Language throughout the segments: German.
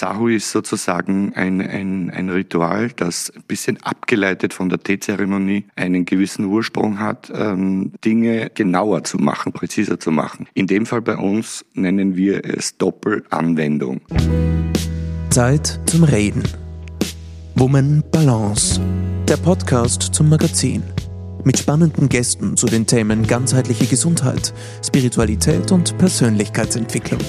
Sahu ist sozusagen ein, ein, ein Ritual, das ein bisschen abgeleitet von der Teezeremonie einen gewissen Ursprung hat, ähm, Dinge genauer zu machen, präziser zu machen. In dem Fall bei uns nennen wir es Doppelanwendung. Zeit zum Reden. Woman Balance. Der Podcast zum Magazin. Mit spannenden Gästen zu den Themen ganzheitliche Gesundheit, Spiritualität und Persönlichkeitsentwicklung.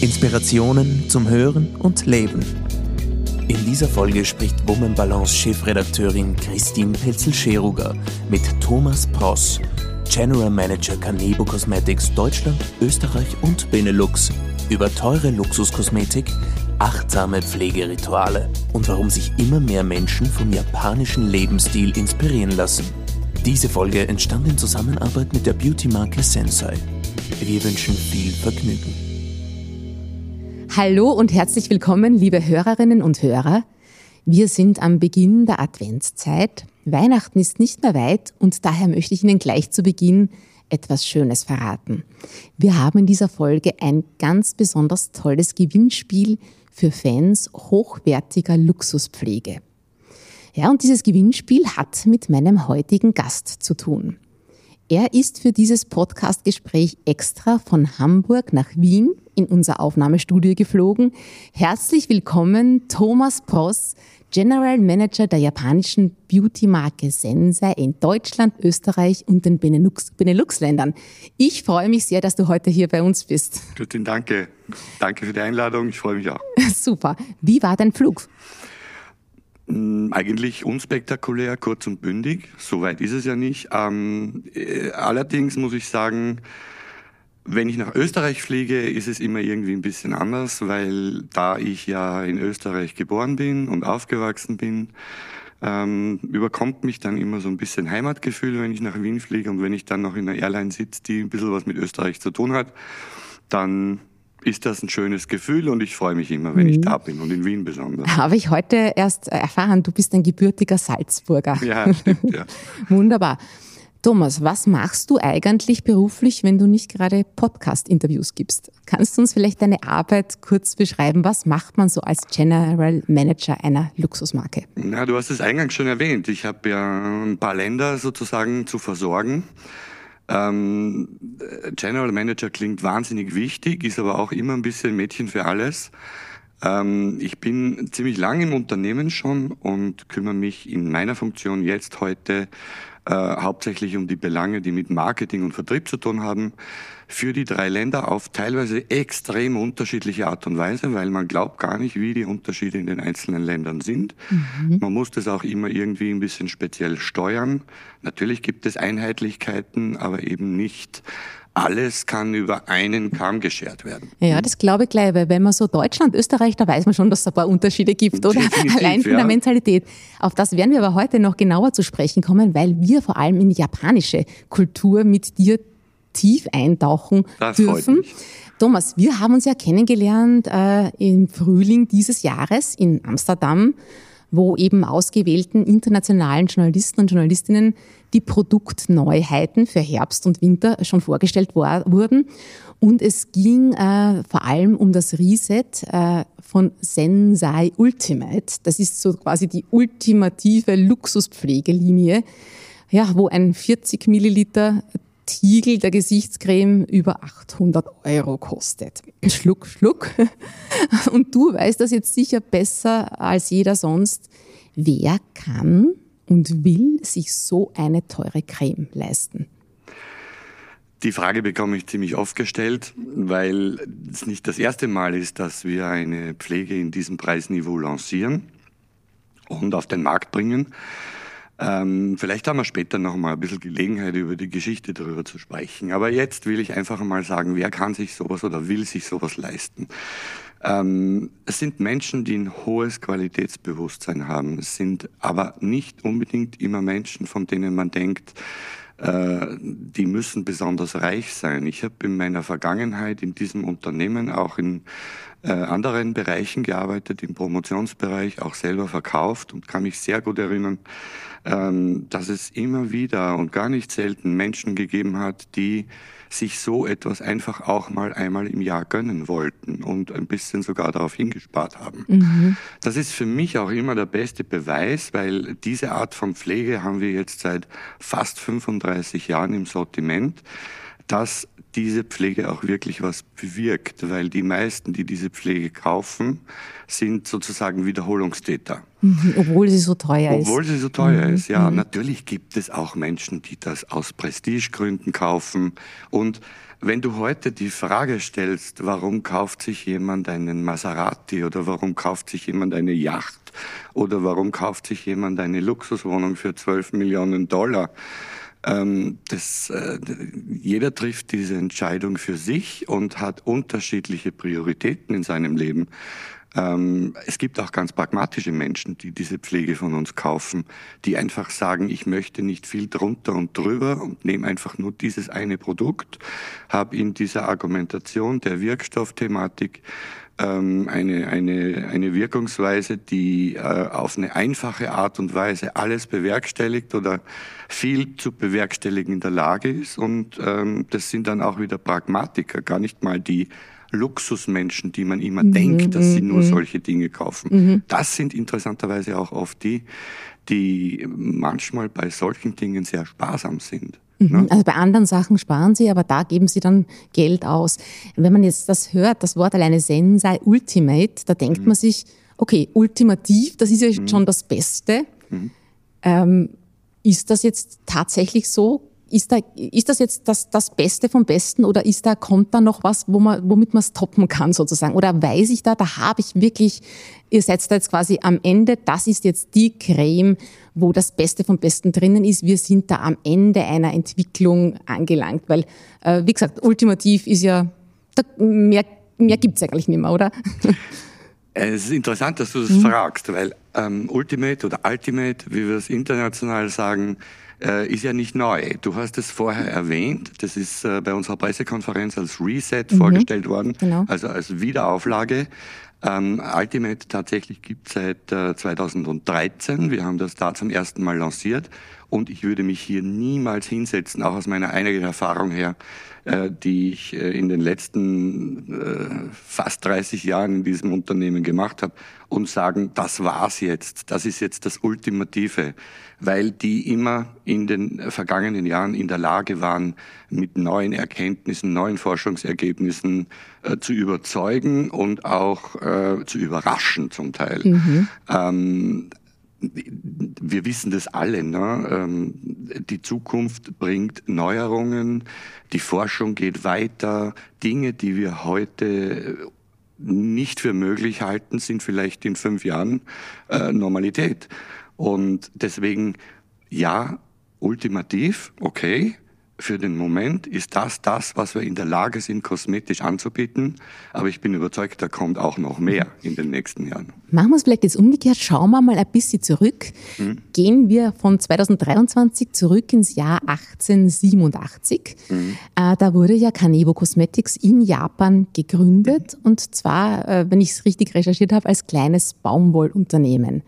Inspirationen zum Hören und Leben. In dieser Folge spricht Woman Balance Chefredakteurin Christine Pelzel-Scheruger mit Thomas Pross, General Manager Canebo Cosmetics Deutschland, Österreich und Benelux über teure Luxuskosmetik, achtsame Pflegerituale und warum sich immer mehr Menschen vom japanischen Lebensstil inspirieren lassen. Diese Folge entstand in Zusammenarbeit mit der Beauty-Marke Sensei. Wir wünschen viel Vergnügen. Hallo und herzlich willkommen, liebe Hörerinnen und Hörer. Wir sind am Beginn der Adventszeit. Weihnachten ist nicht mehr weit und daher möchte ich Ihnen gleich zu Beginn etwas Schönes verraten. Wir haben in dieser Folge ein ganz besonders tolles Gewinnspiel für Fans hochwertiger Luxuspflege. Ja, und dieses Gewinnspiel hat mit meinem heutigen Gast zu tun. Er ist für dieses Podcastgespräch extra von Hamburg nach Wien in unser Aufnahmestudio geflogen. Herzlich willkommen, Thomas Pross, General Manager der japanischen Beauty-Marke Sensei in Deutschland, Österreich und den Benelux-Ländern. Ich freue mich sehr, dass du heute hier bei uns bist. Guten Danke. Danke für die Einladung. Ich freue mich auch. Super. Wie war dein Flug? Hm, eigentlich unspektakulär, kurz und bündig. Soweit ist es ja nicht. Ähm, äh, allerdings muss ich sagen, wenn ich nach Österreich fliege, ist es immer irgendwie ein bisschen anders, weil da ich ja in Österreich geboren bin und aufgewachsen bin, ähm, überkommt mich dann immer so ein bisschen Heimatgefühl, wenn ich nach Wien fliege und wenn ich dann noch in einer Airline sitze, die ein bisschen was mit Österreich zu tun hat, dann ist das ein schönes Gefühl und ich freue mich immer, wenn mhm. ich da bin und in Wien besonders. Habe ich heute erst erfahren, du bist ein gebürtiger Salzburger. Ja, stimmt, ja. Wunderbar. Thomas, was machst du eigentlich beruflich, wenn du nicht gerade Podcast-Interviews gibst? Kannst du uns vielleicht deine Arbeit kurz beschreiben? Was macht man so als General Manager einer Luxusmarke? Na, du hast es eingangs schon erwähnt. Ich habe ja ein paar Länder sozusagen zu versorgen. Ähm, General Manager klingt wahnsinnig wichtig, ist aber auch immer ein bisschen Mädchen für alles. Ähm, ich bin ziemlich lange im Unternehmen schon und kümmere mich in meiner Funktion jetzt heute äh, hauptsächlich um die Belange, die mit Marketing und Vertrieb zu tun haben, für die drei Länder auf teilweise extrem unterschiedliche Art und Weise, weil man glaubt gar nicht, wie die Unterschiede in den einzelnen Ländern sind. Mhm. Man muss das auch immer irgendwie ein bisschen speziell steuern. Natürlich gibt es Einheitlichkeiten, aber eben nicht alles kann über einen Kamm geschert werden. Ja, das glaube ich gleich, weil wenn man so Deutschland, Österreich, da weiß man schon, dass es ein paar Unterschiede gibt, oder? Definitiv, Allein von ja. der Mentalität. Auf das werden wir aber heute noch genauer zu sprechen kommen, weil wir vor allem in die japanische Kultur mit dir tief eintauchen das dürfen. Thomas, wir haben uns ja kennengelernt äh, im Frühling dieses Jahres in Amsterdam wo eben ausgewählten internationalen Journalisten und Journalistinnen die Produktneuheiten für Herbst und Winter schon vorgestellt war, wurden. Und es ging äh, vor allem um das Reset äh, von Sensai Ultimate. Das ist so quasi die ultimative Luxuspflegelinie, ja, wo ein 40 Milliliter Tiegel der Gesichtscreme über 800 Euro kostet. Schluck, Schluck. Und du weißt das jetzt sicher besser als jeder sonst. Wer kann und will sich so eine teure Creme leisten? Die Frage bekomme ich ziemlich oft gestellt, weil es nicht das erste Mal ist, dass wir eine Pflege in diesem Preisniveau lancieren und auf den Markt bringen. Ähm, vielleicht haben wir später noch mal ein bisschen Gelegenheit, über die Geschichte darüber zu sprechen. Aber jetzt will ich einfach mal sagen, wer kann sich sowas oder will sich sowas leisten? Ähm, es sind Menschen, die ein hohes Qualitätsbewusstsein haben. Es sind aber nicht unbedingt immer Menschen, von denen man denkt, die müssen besonders reich sein. Ich habe in meiner Vergangenheit in diesem Unternehmen auch in äh, anderen Bereichen gearbeitet, im Promotionsbereich, auch selber verkauft und kann mich sehr gut erinnern, ähm, dass es immer wieder und gar nicht selten Menschen gegeben hat, die sich so etwas einfach auch mal einmal im Jahr gönnen wollten und ein bisschen sogar darauf hingespart haben. Mhm. Das ist für mich auch immer der beste Beweis, weil diese Art von Pflege haben wir jetzt seit fast 35 Jahren im Sortiment, dass diese Pflege auch wirklich was bewirkt, weil die meisten, die diese Pflege kaufen, sind sozusagen Wiederholungstäter. Mhm, obwohl sie so teuer ist. Obwohl sie so teuer mhm. ist, ja. Mhm. Natürlich gibt es auch Menschen, die das aus Prestigegründen kaufen. Und wenn du heute die Frage stellst, warum kauft sich jemand einen Maserati oder warum kauft sich jemand eine Yacht oder warum kauft sich jemand eine Luxuswohnung für 12 Millionen Dollar, ähm, das, äh, jeder trifft diese Entscheidung für sich und hat unterschiedliche Prioritäten in seinem Leben. Ähm, es gibt auch ganz pragmatische Menschen, die diese Pflege von uns kaufen, die einfach sagen, ich möchte nicht viel drunter und drüber und nehme einfach nur dieses eine Produkt, habe in dieser Argumentation der Wirkstoffthematik ähm, eine, eine, eine Wirkungsweise, die äh, auf eine einfache Art und Weise alles bewerkstelligt oder viel zu bewerkstelligen in der Lage ist. Und ähm, das sind dann auch wieder Pragmatiker, gar nicht mal die Luxusmenschen, die man immer mhm, denkt, dass sie nur mhm. solche Dinge kaufen. Mhm. Das sind interessanterweise auch oft die, die manchmal bei solchen Dingen sehr sparsam sind. Mhm. Ne? Also bei anderen Sachen sparen sie, aber da geben sie dann Geld aus. Wenn man jetzt das hört, das Wort alleine Sensei Ultimate, da denkt mhm. man sich, okay, ultimativ, das ist ja mhm. schon das Beste. Mhm. Ähm, ist das jetzt tatsächlich so? Ist, da, ist das jetzt das, das Beste vom Besten oder ist da, kommt da noch was, wo man, womit man es toppen kann sozusagen? Oder weiß ich da, da habe ich wirklich, ihr seid da jetzt quasi am Ende, das ist jetzt die Creme, wo das Beste vom Besten drinnen ist. Wir sind da am Ende einer Entwicklung angelangt, weil, äh, wie gesagt, ultimativ ist ja, mehr, mehr gibt's eigentlich nicht mehr, oder? Es ist interessant, dass du das mhm. fragst, weil ähm, Ultimate oder Ultimate, wie wir es international sagen, äh, ist ja nicht neu. Du hast es vorher erwähnt. Das ist äh, bei unserer Pressekonferenz als Reset mhm. vorgestellt worden, genau. also als Wiederauflage. Ähm, Ultimate tatsächlich gibt seit äh, 2013. Wir haben das da zum ersten Mal lanciert und ich würde mich hier niemals hinsetzen, auch aus meiner eigenen Erfahrung her, äh, die ich äh, in den letzten äh, fast 30 Jahren in diesem Unternehmen gemacht habe und sagen, das war's jetzt, das ist jetzt das Ultimative, weil die immer in den vergangenen Jahren in der Lage waren, mit neuen Erkenntnissen, neuen Forschungsergebnissen äh, zu überzeugen und auch äh, zu überraschen zum Teil. Mhm. Ähm, wir wissen das alle, ne? Ähm, die Zukunft bringt Neuerungen, die Forschung geht weiter, Dinge, die wir heute nicht für möglich halten, sind vielleicht in fünf Jahren äh, Normalität. Und deswegen, ja, ultimativ, okay, für den Moment ist das das, was wir in der Lage sind, kosmetisch anzubieten. Aber ich bin überzeugt, da kommt auch noch mehr in den nächsten Jahren. Machen wir es vielleicht jetzt umgekehrt. Schauen wir mal ein bisschen zurück. Mhm. Gehen wir von 2023 zurück ins Jahr 1887. Mhm. Äh, da wurde ja Kanebo Cosmetics in Japan gegründet. Mhm. Und zwar, äh, wenn ich es richtig recherchiert habe, als kleines Baumwollunternehmen.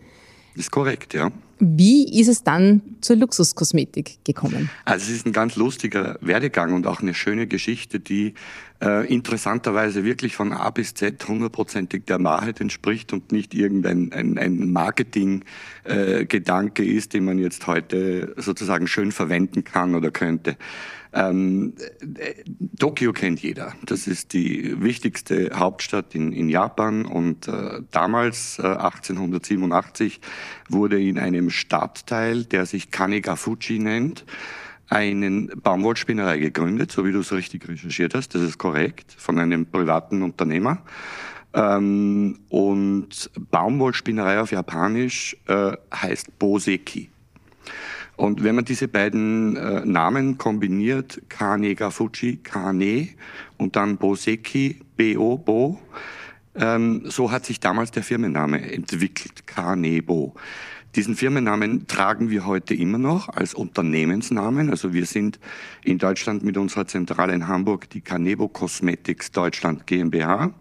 Ist korrekt, ja. Wie ist es dann zur Luxuskosmetik gekommen? Also es ist ein ganz lustiger Werdegang und auch eine schöne Geschichte, die äh, interessanterweise wirklich von A bis Z hundertprozentig der Wahrheit entspricht und nicht irgendein ein, ein Marketing-Gedanke äh, ist, den man jetzt heute sozusagen schön verwenden kann oder könnte. Ähm, Tokio kennt jeder. Das ist die wichtigste Hauptstadt in, in Japan und äh, damals, äh, 1887, wurde in einem Stadtteil, der sich Kanegafuchi nennt, einen Baumwollspinnerei gegründet, so wie du es richtig recherchiert hast. Das ist korrekt, von einem privaten Unternehmer. Ähm, und Baumwollspinnerei auf Japanisch äh, heißt Boseki. Und wenn man diese beiden äh, Namen kombiniert, Kane Gafuchi, Kane und dann Boseki, B-O, Bo, ähm, so hat sich damals der Firmenname entwickelt, Kanebo. Diesen Firmennamen tragen wir heute immer noch als Unternehmensnamen. Also wir sind in Deutschland mit unserer Zentrale in Hamburg die Kanebo Cosmetics Deutschland GmbH.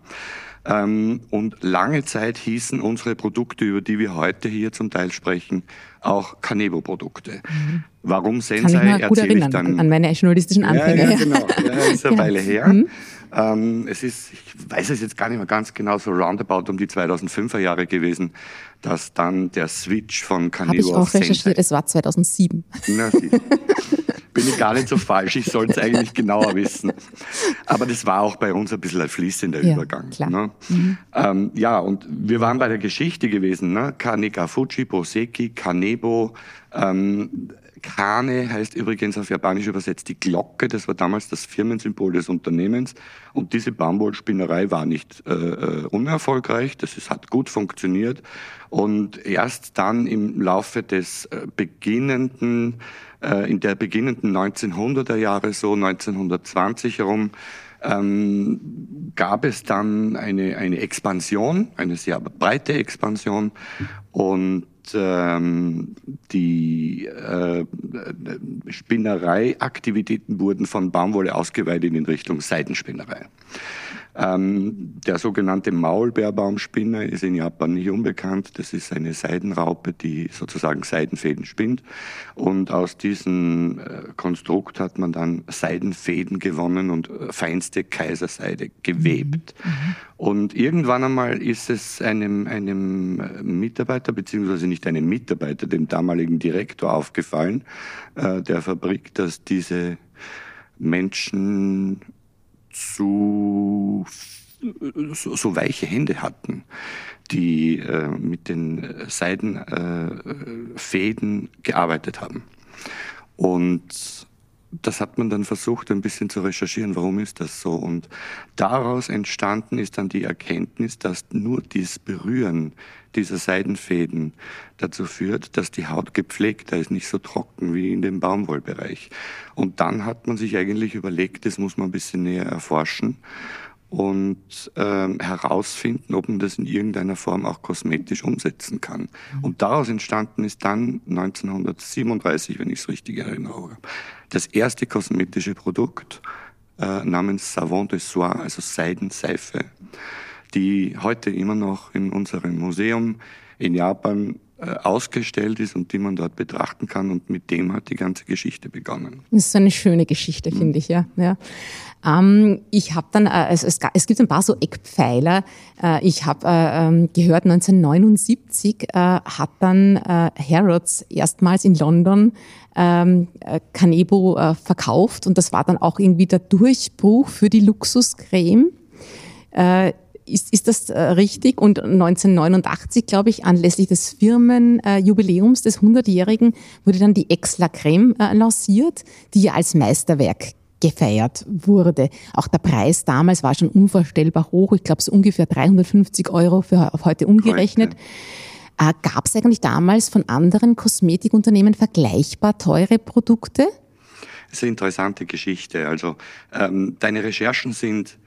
Ähm, und lange Zeit hießen unsere Produkte, über die wir heute hier zum Teil sprechen, auch Canebo-Produkte. Mhm. Warum Sensei erzähle ich dann. An meine journalistischen Anfänge. Ja, ja genau. Ja, ist eine Weile her. Mhm. Ähm, es ist, ich weiß es jetzt gar nicht mehr ganz genau, so roundabout um die 2005er Jahre gewesen, dass dann der Switch von Canebo Habe ich auch recherchiert, es war 2007. Na, bin ich gar nicht so falsch, ich sollte es eigentlich genauer wissen. Aber das war auch bei uns ein bisschen ein fließender ja, Übergang. Klar. Ne? Mhm. Ähm, ja, und wir waren bei der Geschichte gewesen. Ne? Kaneka Fuji, Boseki, Kanebo, ähm, Kane heißt übrigens auf Japanisch übersetzt die Glocke. Das war damals das Firmensymbol des Unternehmens. Und diese Baumwollspinnerei war nicht äh, äh, unerfolgreich. Das ist, hat gut funktioniert. Und erst dann im Laufe des äh, beginnenden, äh, in der beginnenden 1900er Jahre, so 1920 herum, ähm, gab es dann eine, eine Expansion, eine sehr breite Expansion und ähm, die äh, Spinnereiaktivitäten wurden von Baumwolle ausgeweitet in Richtung Seidenspinnerei. Ähm, der sogenannte Maulbeerbaumspinner ist in Japan nicht unbekannt. Das ist eine Seidenraupe, die sozusagen Seidenfäden spinnt. Und aus diesem äh, Konstrukt hat man dann Seidenfäden gewonnen und äh, feinste Kaiserseide gewebt. Mhm. mhm. Und irgendwann einmal ist es einem, einem äh, Mitarbeiter, beziehungsweise nicht einem Mitarbeiter, dem damaligen Direktor aufgefallen, äh, der Fabrik, dass diese Menschen zu so, so weiche Hände hatten, die äh, mit den Seidenfäden äh, gearbeitet haben. Und das hat man dann versucht, ein bisschen zu recherchieren, warum ist das so. Und daraus entstanden ist dann die Erkenntnis, dass nur dieses Berühren dieser Seidenfäden dazu führt, dass die Haut gepflegter ist, nicht so trocken wie in dem Baumwollbereich. Und dann hat man sich eigentlich überlegt, das muss man ein bisschen näher erforschen und ähm, herausfinden, ob man das in irgendeiner Form auch kosmetisch umsetzen kann. Mhm. Und daraus entstanden ist dann 1937, wenn ich es richtig erinnere, das erste kosmetische Produkt äh, namens Savon de Soie, also Seidenseife, die heute immer noch in unserem Museum in Japan äh, ausgestellt ist und die man dort betrachten kann. Und mit dem hat die ganze Geschichte begonnen. Das ist eine schöne Geschichte, finde mhm. ich, ja. ja. Ähm, ich habe dann, äh, also es, es, gibt ein paar so Eckpfeiler. Äh, ich habe äh, ähm, gehört, 1979 äh, hat dann äh, Harrods erstmals in London ähm, Canebo verkauft und das war dann auch irgendwie der Durchbruch für die Luxuscreme. Ist, ist das äh, richtig? Und 1989, glaube ich, anlässlich des Firmenjubiläums äh, des 100-Jährigen wurde dann die Ex-La Creme äh, lanciert, die ja als Meisterwerk gefeiert wurde. Auch der Preis damals war schon unvorstellbar hoch. Ich glaube, so ungefähr 350 Euro für auf heute umgerechnet. Äh, Gab es eigentlich damals von anderen Kosmetikunternehmen vergleichbar teure Produkte? Das ist eine interessante Geschichte. Also ähm, deine Recherchen sind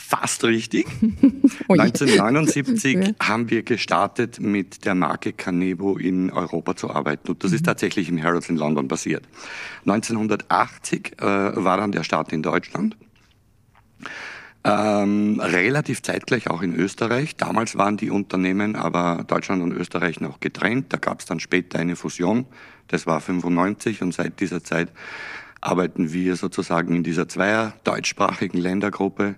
Fast richtig. 1979 haben wir gestartet, mit der Marke Canebo in Europa zu arbeiten. Und das ist mhm. tatsächlich im Harrods in London passiert. 1980 äh, war dann der Start in Deutschland. Ähm, relativ zeitgleich auch in Österreich. Damals waren die Unternehmen aber Deutschland und Österreich noch getrennt. Da gab es dann später eine Fusion. Das war 95 und seit dieser Zeit arbeiten wir sozusagen in dieser zweier deutschsprachigen Ländergruppe.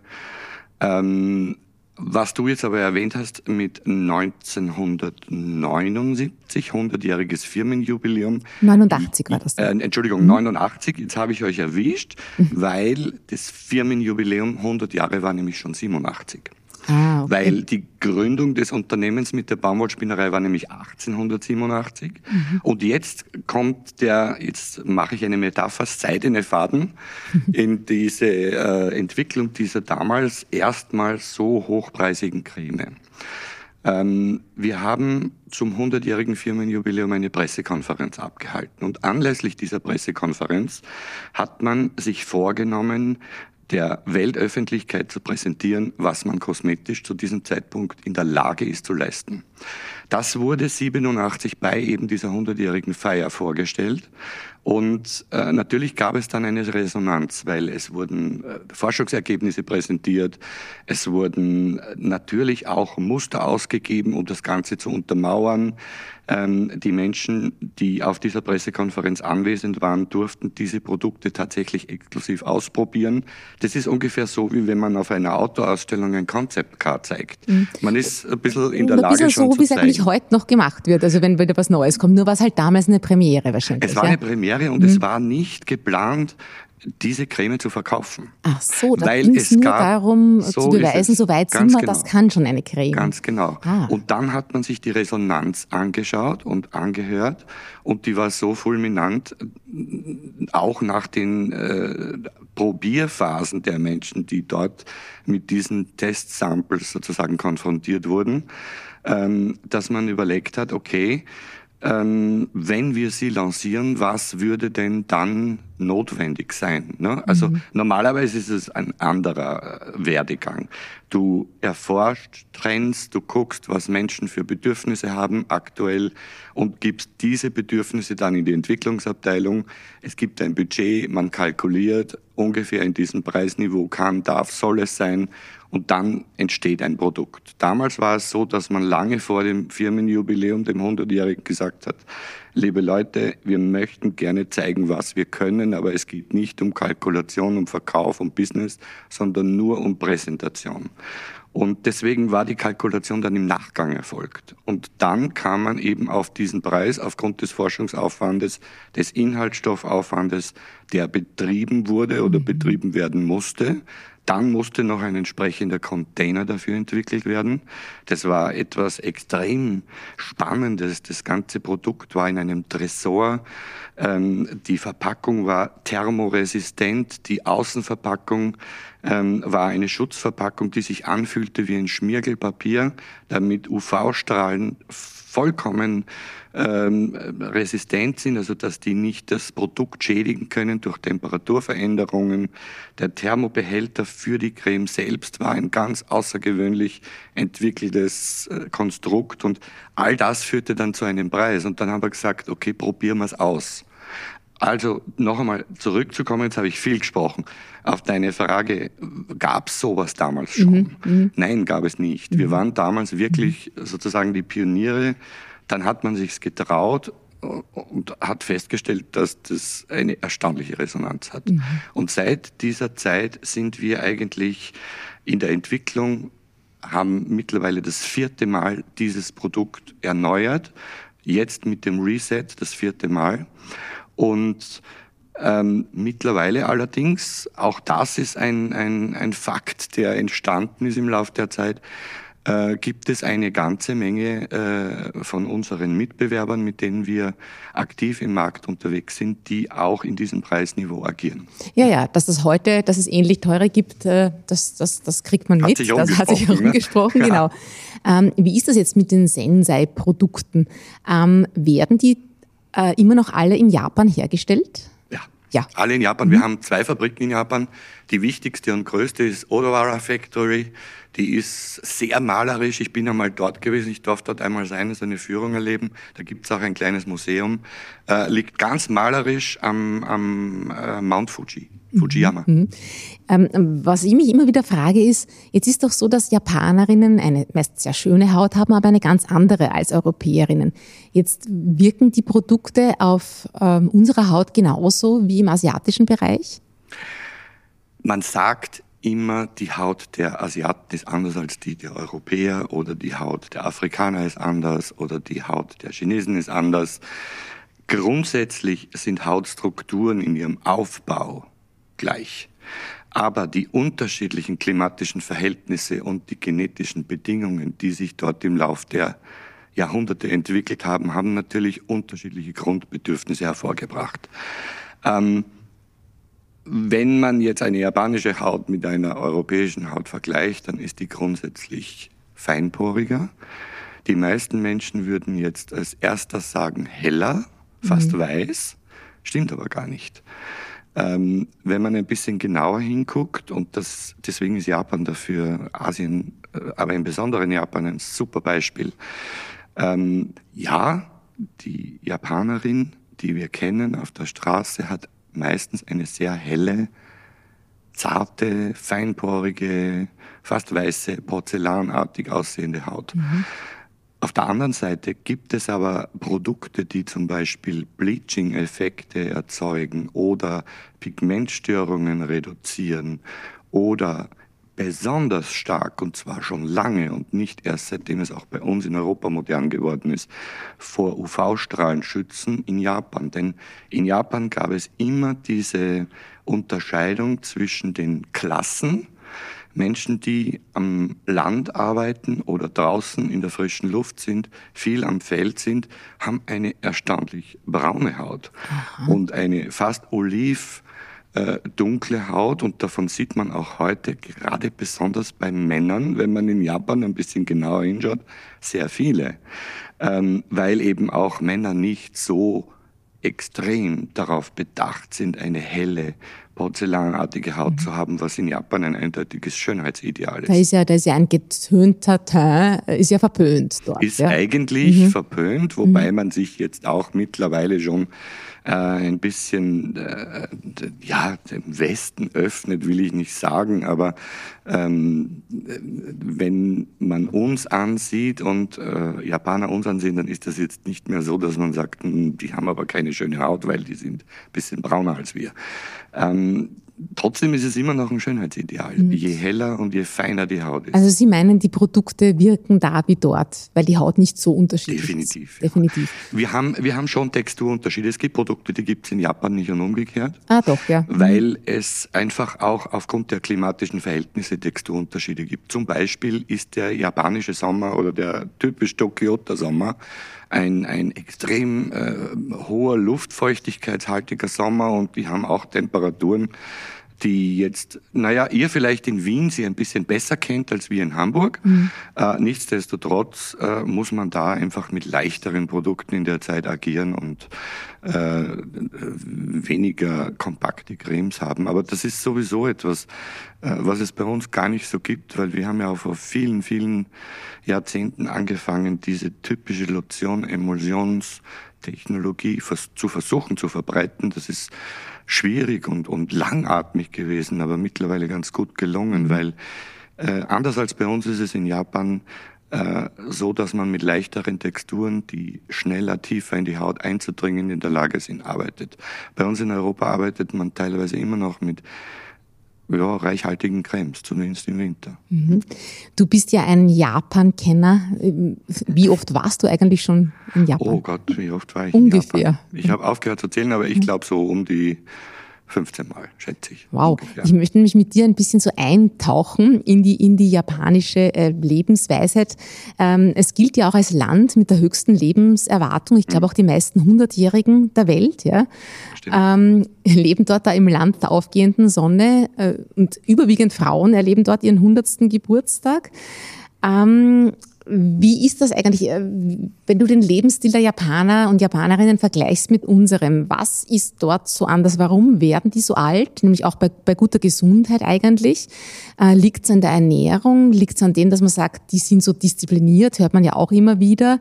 Ähm, was du jetzt aber erwähnt hast mit 1979, 100-jähriges Firmenjubiläum. 89 war das. Äh, Entschuldigung, mhm. 89, jetzt habe ich euch erwischt, mhm. weil das Firmenjubiläum 100 Jahre war nämlich schon 87. Ah, okay. Weil die Gründung des Unternehmens mit der Baumwollspinnerei war nämlich 1887. Mhm. Und jetzt kommt der, jetzt mache ich eine Metapher, seidene Faden in diese äh, Entwicklung dieser damals erstmals so hochpreisigen Creme. Ähm, wir haben zum 100-jährigen Firmenjubiläum eine Pressekonferenz abgehalten. Und anlässlich dieser Pressekonferenz hat man sich vorgenommen, der Weltöffentlichkeit zu präsentieren, was man kosmetisch zu diesem Zeitpunkt in der Lage ist zu leisten. Das wurde 87 bei eben dieser 100-jährigen Feier vorgestellt. Und äh, natürlich gab es dann eine Resonanz, weil es wurden äh, Forschungsergebnisse präsentiert, es wurden äh, natürlich auch Muster ausgegeben, um das Ganze zu untermauern. Ähm, die Menschen, die auf dieser Pressekonferenz anwesend waren, durften diese Produkte tatsächlich exklusiv ausprobieren. Das ist ungefähr so, wie wenn man auf einer Autoausstellung ein Concept Car zeigt. Mhm. Man ist ein bisschen in der ein Lage schon so, wie es eigentlich heute noch gemacht wird, also wenn wieder was Neues kommt. Nur war es halt damals eine Premiere wahrscheinlich. Es war eine Premiere und mhm. es war nicht geplant, diese Creme zu verkaufen. Ach so, da ging es nur darum so zu beweisen, so weit sind wir, genau. das kann schon eine Creme. Ganz genau. Ah. Und dann hat man sich die Resonanz angeschaut und angehört und die war so fulminant, auch nach den äh, Probierphasen der Menschen, die dort mit diesen Testsamples sozusagen konfrontiert wurden, ähm, dass man überlegt hat, okay, ähm, wenn wir sie lancieren, was würde denn dann notwendig sein? Ne? Also mhm. normalerweise ist es ein anderer äh, Werdegang. Du erforscht Trends, du guckst, was Menschen für Bedürfnisse haben aktuell und gibst diese Bedürfnisse dann in die Entwicklungsabteilung. Es gibt ein Budget, man kalkuliert ungefähr in diesem Preisniveau kann, darf, soll es sein und dann entsteht ein Produkt. Damals war es so, dass man lange vor dem Firmenjubiläum, dem 100-Jährigen, gesagt hat, liebe Leute, wir möchten gerne zeigen, was wir können, aber es geht nicht um Kalkulation, um Verkauf, um Business, sondern nur um Präsentation. Und deswegen war die Kalkulation dann im Nachgang erfolgt. Und dann kam man eben auf diesen Preis aufgrund des Forschungsaufwandes, des Inhaltsstoffaufwandes, der betrieben wurde oder mhm. betrieben werden musste. Dann musste noch ein entsprechender Container dafür entwickelt werden. Das war etwas extrem Spannendes. Das ganze Produkt war in einem Tresor. Ähm, die Verpackung war thermoresistent. Die Außenverpackung ähm, war eine Schutzverpackung, die sich anfühlte wie ein Schmirgelpapier, damit UV-Strahlen vollkommen ähm, resistent sind, also dass die nicht das Produkt schädigen können durch Temperaturveränderungen. Der Thermobehälter für die Creme selbst war ein ganz außergewöhnlich entwickeltes äh, Konstrukt und all das führte dann zu einem Preis. Und dann haben wir gesagt, okay, probieren wir es aus. Also noch einmal zurückzukommen, jetzt habe ich viel gesprochen. Auf deine Frage, gab es sowas damals schon? Mhm, mhm, Nein, gab es nicht. Wir mhm. waren damals wirklich sozusagen die Pioniere. Dann hat man sich's getraut und hat festgestellt, dass das eine erstaunliche Resonanz hat. Mhm. Und seit dieser Zeit sind wir eigentlich in der Entwicklung, haben mittlerweile das vierte Mal dieses Produkt erneuert. Jetzt mit dem Reset das vierte Mal. Und ähm, mittlerweile allerdings, auch das ist ein, ein, ein Fakt, der entstanden ist im Laufe der Zeit, äh, gibt es eine ganze Menge äh, von unseren Mitbewerbern, mit denen wir aktiv im Markt unterwegs sind, die auch in diesem Preisniveau agieren. Ja, ja, dass es heute, dass es ähnlich teure gibt, äh, das, das, das kriegt man mit. Das hat sich herumgesprochen, ne? genau. Ähm, wie ist das jetzt mit den Sensei-Produkten? Ähm, werden die äh, immer noch alle in Japan hergestellt? Ja. Ja. Alle in Japan. Mhm. Wir haben zwei Fabriken in Japan. Die wichtigste und größte ist Odawara Factory. Die ist sehr malerisch. Ich bin einmal dort gewesen. Ich darf dort einmal sein, so eine Führung erleben. Da gibt es auch ein kleines Museum. Äh, liegt ganz malerisch am, am äh, Mount Fuji. Fujiyama. Mhm. Ähm, was ich mich immer wieder frage ist, jetzt ist doch so, dass Japanerinnen eine meist sehr schöne Haut haben, aber eine ganz andere als Europäerinnen. Jetzt wirken die Produkte auf ähm, unserer Haut genauso wie im asiatischen Bereich? Man sagt immer, die Haut der Asiaten ist anders als die der Europäer oder die Haut der Afrikaner ist anders oder die Haut der Chinesen ist anders. Grundsätzlich sind Hautstrukturen in ihrem Aufbau gleich. Aber die unterschiedlichen klimatischen Verhältnisse und die genetischen Bedingungen, die sich dort im Lauf der Jahrhunderte entwickelt haben, haben natürlich unterschiedliche Grundbedürfnisse hervorgebracht. Ähm, wenn man jetzt eine japanische Haut mit einer europäischen Haut vergleicht, dann ist die grundsätzlich feinporiger. Die meisten Menschen würden jetzt als erstes sagen heller, fast mhm. weiß, stimmt aber gar nicht. Ähm, wenn man ein bisschen genauer hinguckt, und das, deswegen ist Japan dafür, Asien, äh, aber im Besonderen Japan ein super Beispiel. Ähm, ja, die Japanerin, die wir kennen auf der Straße, hat meistens eine sehr helle, zarte, feinporige, fast weiße, porzellanartig aussehende Haut. Mhm. Auf der anderen Seite gibt es aber Produkte, die zum Beispiel Bleaching-Effekte erzeugen oder Pigmentstörungen reduzieren oder besonders stark, und zwar schon lange und nicht erst seitdem es auch bei uns in Europa modern geworden ist, vor UV-Strahlen schützen in Japan. Denn in Japan gab es immer diese Unterscheidung zwischen den Klassen, Menschen, die am Land arbeiten oder draußen in der frischen Luft sind, viel am Feld sind, haben eine erstaunlich braune Haut Aha. und eine fast oliv äh, dunkle Haut und davon sieht man auch heute gerade besonders bei Männern, wenn man in Japan ein bisschen genauer hinschaut, sehr viele, ähm, weil eben auch Männer nicht so extrem darauf bedacht sind, eine helle, porzellanartige Haut mhm. zu haben, was in Japan ein eindeutiges Schönheitsideal ist. Da ist ja, da ist ja ein getönter Teint, ist ja verpönt dort. Ist ja. eigentlich mhm. verpönt, wobei mhm. man sich jetzt auch mittlerweile schon äh, ein bisschen äh, ja, dem Westen öffnet, will ich nicht sagen, aber ähm, wenn man uns ansieht und äh, Japaner uns ansehen, dann ist das jetzt nicht mehr so, dass man sagt, hm, die haben aber keine schöne Haut, weil die sind ein bisschen brauner als wir. Ähm, trotzdem ist es immer noch ein Schönheitsideal, mhm. je heller und je feiner die Haut ist. Also Sie meinen, die Produkte wirken da wie dort, weil die Haut nicht so unterschiedlich Definitiv, ist? Definitiv. Ja. Wir, haben, wir haben schon Texturunterschiede. Es gibt Produkte, die gibt es in Japan nicht und umgekehrt. Ah, doch, ja. Mhm. Weil es einfach auch aufgrund der klimatischen Verhältnisse Texturunterschiede gibt. Zum Beispiel ist der japanische Sommer oder der typisch Tokioter Sommer ein, ein extrem äh, hoher luftfeuchtigkeitshaltiger Sommer und die haben auch Temperaturen, die jetzt, naja, ihr vielleicht in Wien sie ein bisschen besser kennt als wir in Hamburg. Mhm. Äh, nichtsdestotrotz äh, muss man da einfach mit leichteren Produkten in der Zeit agieren und äh, weniger kompakte Cremes haben. Aber das ist sowieso etwas, äh, was es bei uns gar nicht so gibt, weil wir haben ja auch vor vielen, vielen Jahrzehnten angefangen, diese typische Lotion-Emulsionstechnologie zu versuchen zu verbreiten. Das ist schwierig und, und langatmig gewesen, aber mittlerweile ganz gut gelungen, mhm. weil äh, anders als bei uns ist es in Japan äh, so, dass man mit leichteren Texturen, die schneller tiefer in die Haut einzudringen, in der Lage sind, arbeitet. Bei uns in Europa arbeitet man teilweise immer noch mit ja, reichhaltigen Cremes, zumindest im Winter. Mhm. Du bist ja ein Japan-Kenner. Wie oft warst du eigentlich schon in Japan? Oh Gott, wie oft war ich Ungefähr. in Japan? Ich habe aufgehört zu zählen, aber ich mhm. glaube so um die 15 Mal, schätze ich. Wow. Ungefähr. Ich möchte mich mit dir ein bisschen so eintauchen in die, in die japanische äh, Lebensweisheit. Ähm, es gilt ja auch als Land mit der höchsten Lebenserwartung. Ich glaube mhm. auch die meisten Hundertjährigen der Welt, ja. Ähm, leben dort da im Land der aufgehenden Sonne äh, und überwiegend Frauen erleben dort ihren hundertsten Geburtstag. Ähm, wie ist das eigentlich, äh, wenn du den Lebensstil der Japaner und Japanerinnen vergleichst mit unserem? Was ist dort so anders? Warum werden die so alt? Nämlich auch bei, bei guter Gesundheit eigentlich. Äh, Liegt es an der Ernährung? Liegt es an dem, dass man sagt, die sind so diszipliniert? Hört man ja auch immer wieder.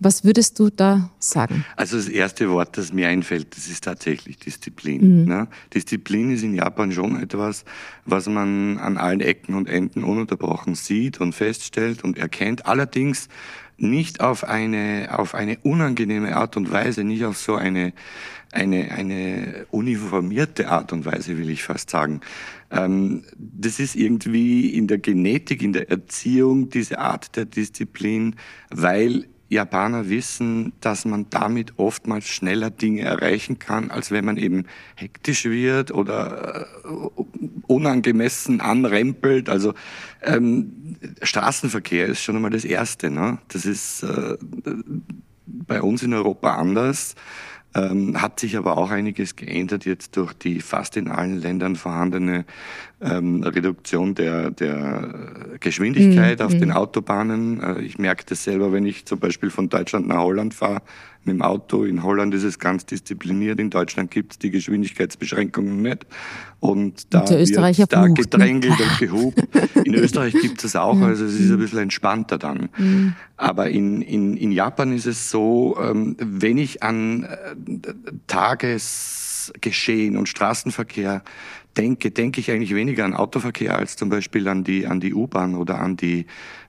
Was würdest du da sagen? Also das erste Wort, das mir einfällt, das ist tatsächlich Disziplin. Mhm. Ne? Disziplin ist in Japan schon etwas, was man an allen Ecken und Enden ununterbrochen sieht und feststellt und erkennt. Allerdings nicht auf eine, auf eine unangenehme Art und Weise, nicht auf so eine, eine, eine uniformierte Art und Weise, will ich fast sagen. Ähm, das ist irgendwie in der Genetik, in der Erziehung diese Art der Disziplin, weil Japaner wissen, dass man damit oftmals schneller Dinge erreichen kann, als wenn man eben hektisch wird oder äh, unangemessen anrempelt. Also ähm, Straßenverkehr ist schon einmal das Erste. Ne? Das ist äh, bei uns in Europa anders. Ähm, hat sich aber auch einiges geändert jetzt durch die fast in allen Ländern vorhandene ähm, Reduktion der, der Geschwindigkeit mhm. auf den mhm. Autobahnen. Äh, ich merke das selber, wenn ich zum Beispiel von Deutschland nach Holland fahre mit dem Auto. In Holland ist es ganz diszipliniert, in Deutschland gibt es die Geschwindigkeitsbeschränkungen nicht. Und da und wird da gedrängelt und gehupt. In Österreich gibt es auch, also es ist ein bisschen entspannter dann. Mhm. Aber in, in, in Japan ist es so, ähm, wenn ich an äh, Tagesgeschehen und Straßenverkehr denke, denke ich eigentlich weniger an Autoverkehr als zum Beispiel an die, an die U-Bahn oder an die,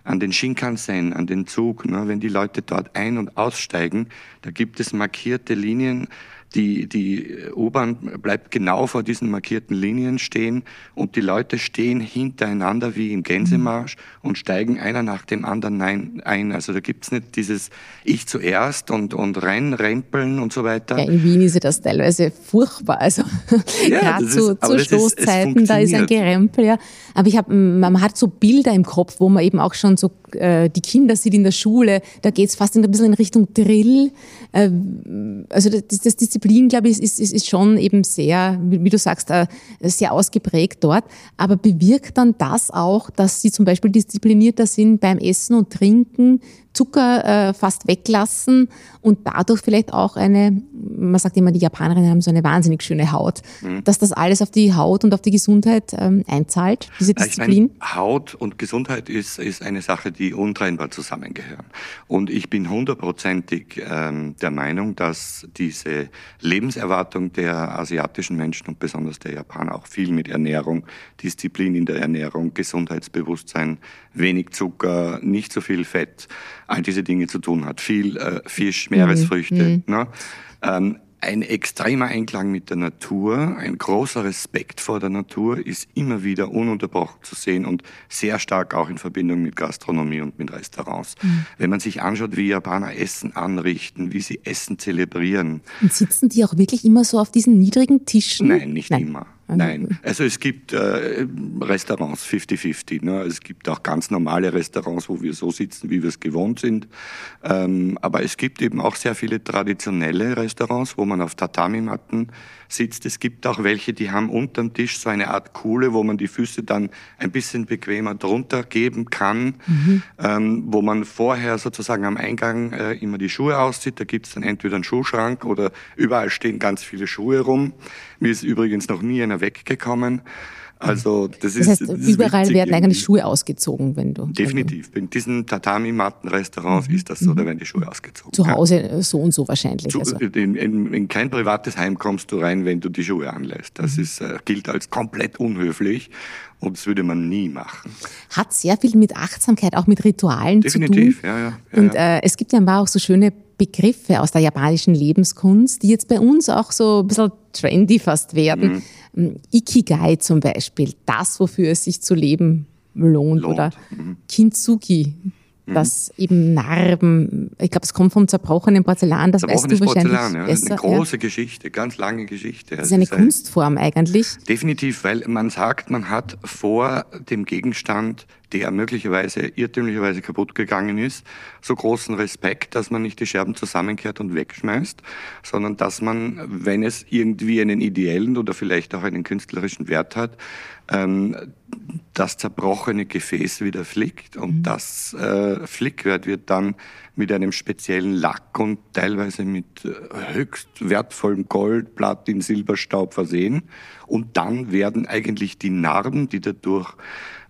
an den Shinkansen, an den Zug. Ne? Wenn die Leute dort ein- und aussteigen, da gibt es markierte Linien, die, die U-Bahn bleibt genau vor diesen markierten Linien stehen und die Leute stehen hintereinander wie im Gänsemarsch und steigen einer nach dem anderen ein. Also da gibt's nicht dieses Ich zuerst und, und reinrempeln und so weiter. Ja, in Wien ist das teilweise furchtbar. Also ja, gerade zu, zu Stoßzeiten, ist, da ist ein Gerempel. Ja. Aber ich hab, man hat so Bilder im Kopf, wo man eben auch schon so äh, die Kinder sieht in der Schule, da geht's fast ein bisschen in Richtung Drill. Äh, also das, das Disziplin, glaube ich, ist, ist, ist schon eben sehr, wie du sagst, äh, sehr ausgeprägt dort. Aber bewirkt dann das auch, dass sie zum Beispiel disziplinierter sind beim Essen und Trinken, Zucker äh, fast weglassen und dadurch vielleicht auch eine, man sagt immer, die Japanerinnen haben so eine wahnsinnig schöne Haut, mhm. dass das alles auf die Haut und auf die Gesundheit ähm, einzahlt, diese Disziplin? Ich Haut und Gesundheit ist, ist eine Sache, die untrennbar zusammengehören. Und ich bin hundertprozentig ähm, der Meinung, dass diese Lebenserwartung der asiatischen Menschen und besonders der Japaner auch viel mit Ernährung, Disziplin in der Ernährung, Gesundheitsbewusstsein, wenig Zucker, nicht so viel Fett, all diese Dinge zu tun hat. Viel äh, Fisch, Meeresfrüchte. Mhm. Ne? Ähm, ein extremer Einklang mit der Natur, ein großer Respekt vor der Natur ist immer wieder ununterbrochen zu sehen und sehr stark auch in Verbindung mit Gastronomie und mit Restaurants. Mhm. Wenn man sich anschaut, wie Japaner Essen anrichten, wie sie Essen zelebrieren. Und sitzen die auch wirklich immer so auf diesen niedrigen Tischen? Nein, nicht Nein. immer. Nein, also es gibt äh, Restaurants 50-50. Ne? Es gibt auch ganz normale Restaurants, wo wir so sitzen, wie wir es gewohnt sind. Ähm, aber es gibt eben auch sehr viele traditionelle Restaurants, wo man auf Tatami-Matten sitzt. Es gibt auch welche, die haben unterm Tisch so eine Art Kuhle, wo man die Füße dann ein bisschen bequemer drunter geben kann, mhm. ähm, wo man vorher sozusagen am Eingang äh, immer die Schuhe auszieht. Da gibt es dann entweder einen Schuhschrank oder überall stehen ganz viele Schuhe rum. Mir ist übrigens noch nie einer weggekommen. Also das, das ist heißt, das überall ist werden eigentlich Schuhe ausgezogen, wenn du. Definitiv. In diesen Tatami-Matten-Restaurants mhm. ist das so, da mhm. werden die Schuhe ausgezogen. Zu Hause ja. so und so wahrscheinlich. Zu, also. in, in, in, kein privates Heim kommst du rein, wenn du die Schuhe anlässt. Das mhm. ist, äh, gilt als komplett unhöflich. Und das würde man nie machen. Hat sehr viel mit Achtsamkeit, auch mit Ritualen Definitiv, zu tun. Ja, ja, ja, und äh, es gibt ja ein paar auch so schöne Begriffe aus der japanischen Lebenskunst, die jetzt bei uns auch so ein bisschen trendy fast werden. Mhm. Ikigai zum Beispiel, das, wofür es sich zu leben lohnt, lohnt. oder mhm. Kintsugi, mhm. das eben Narben, ich glaube, es kommt vom zerbrochenen Porzellan, das weißt du wahrscheinlich Porzellan, ja. besser. Das ist eine große ja. Geschichte, ganz lange Geschichte. Das ist eine das ist Kunstform eigentlich. Definitiv, weil man sagt, man hat vor dem Gegenstand der möglicherweise irrtümlicherweise kaputt gegangen ist, so großen Respekt, dass man nicht die Scherben zusammenkehrt und wegschmeißt, sondern dass man, wenn es irgendwie einen ideellen oder vielleicht auch einen künstlerischen Wert hat, ähm, das zerbrochene Gefäß wieder flickt und mhm. das äh, Flickwerk wird dann mit einem speziellen Lack und teilweise mit äh, höchst wertvollem Gold, Platin, Silberstaub versehen und dann werden eigentlich die Narben, die dadurch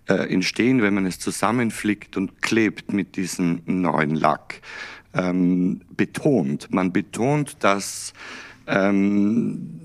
äh, entstehen, wenn man es zusammenflickt und klebt mit diesem neuen Lack, ähm, betont. Man betont, dass ähm,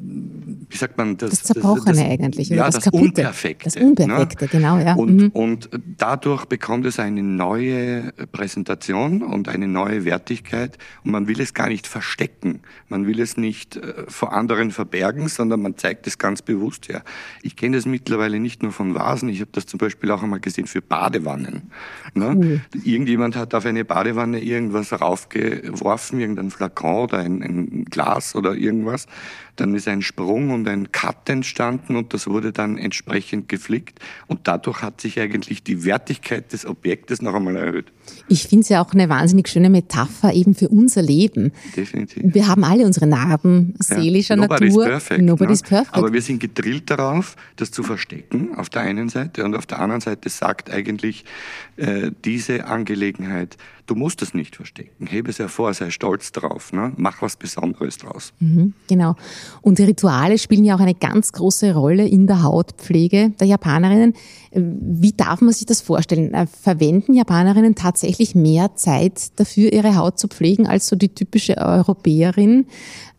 wie sagt man, das, das Zerbrochene das, das, eigentlich, oder ja, das, das Kaputte, Unperfekte. Das Unperfekte, ne? genau, ja. Und, mhm. und dadurch bekommt es eine neue Präsentation und eine neue Wertigkeit und man will es gar nicht verstecken. Man will es nicht äh, vor anderen verbergen, sondern man zeigt es ganz bewusst her. Ich kenne das mittlerweile nicht nur von Vasen, ich habe das zum Beispiel auch einmal gesehen für Badewannen. Ne? Cool. Irgendjemand hat auf eine Badewanne irgendwas raufgeworfen, irgendein Flakon oder ein, ein Glas oder irgendwas irgendwas. Dann ist ein Sprung und ein Cut entstanden und das wurde dann entsprechend geflickt. Und dadurch hat sich eigentlich die Wertigkeit des Objektes noch einmal erhöht. Ich finde es ja auch eine wahnsinnig schöne Metapher eben für unser Leben. Definitiv. Wir haben alle unsere Narben seelischer ja, nobody's Natur. Perfect, nobody's ne? perfect. Aber wir sind gedrillt darauf, das zu verstecken auf der einen Seite und auf der anderen Seite sagt eigentlich äh, diese Angelegenheit, du musst es nicht verstecken. Hebe es hervor, sei stolz drauf, ne? mach was Besonderes draus. Mhm, genau. Und die Rituale spielen ja auch eine ganz große Rolle in der Hautpflege der Japanerinnen. Wie darf man sich das vorstellen? Äh, verwenden Japanerinnen tatsächlich mehr Zeit dafür, ihre Haut zu pflegen, als so die typische Europäerin?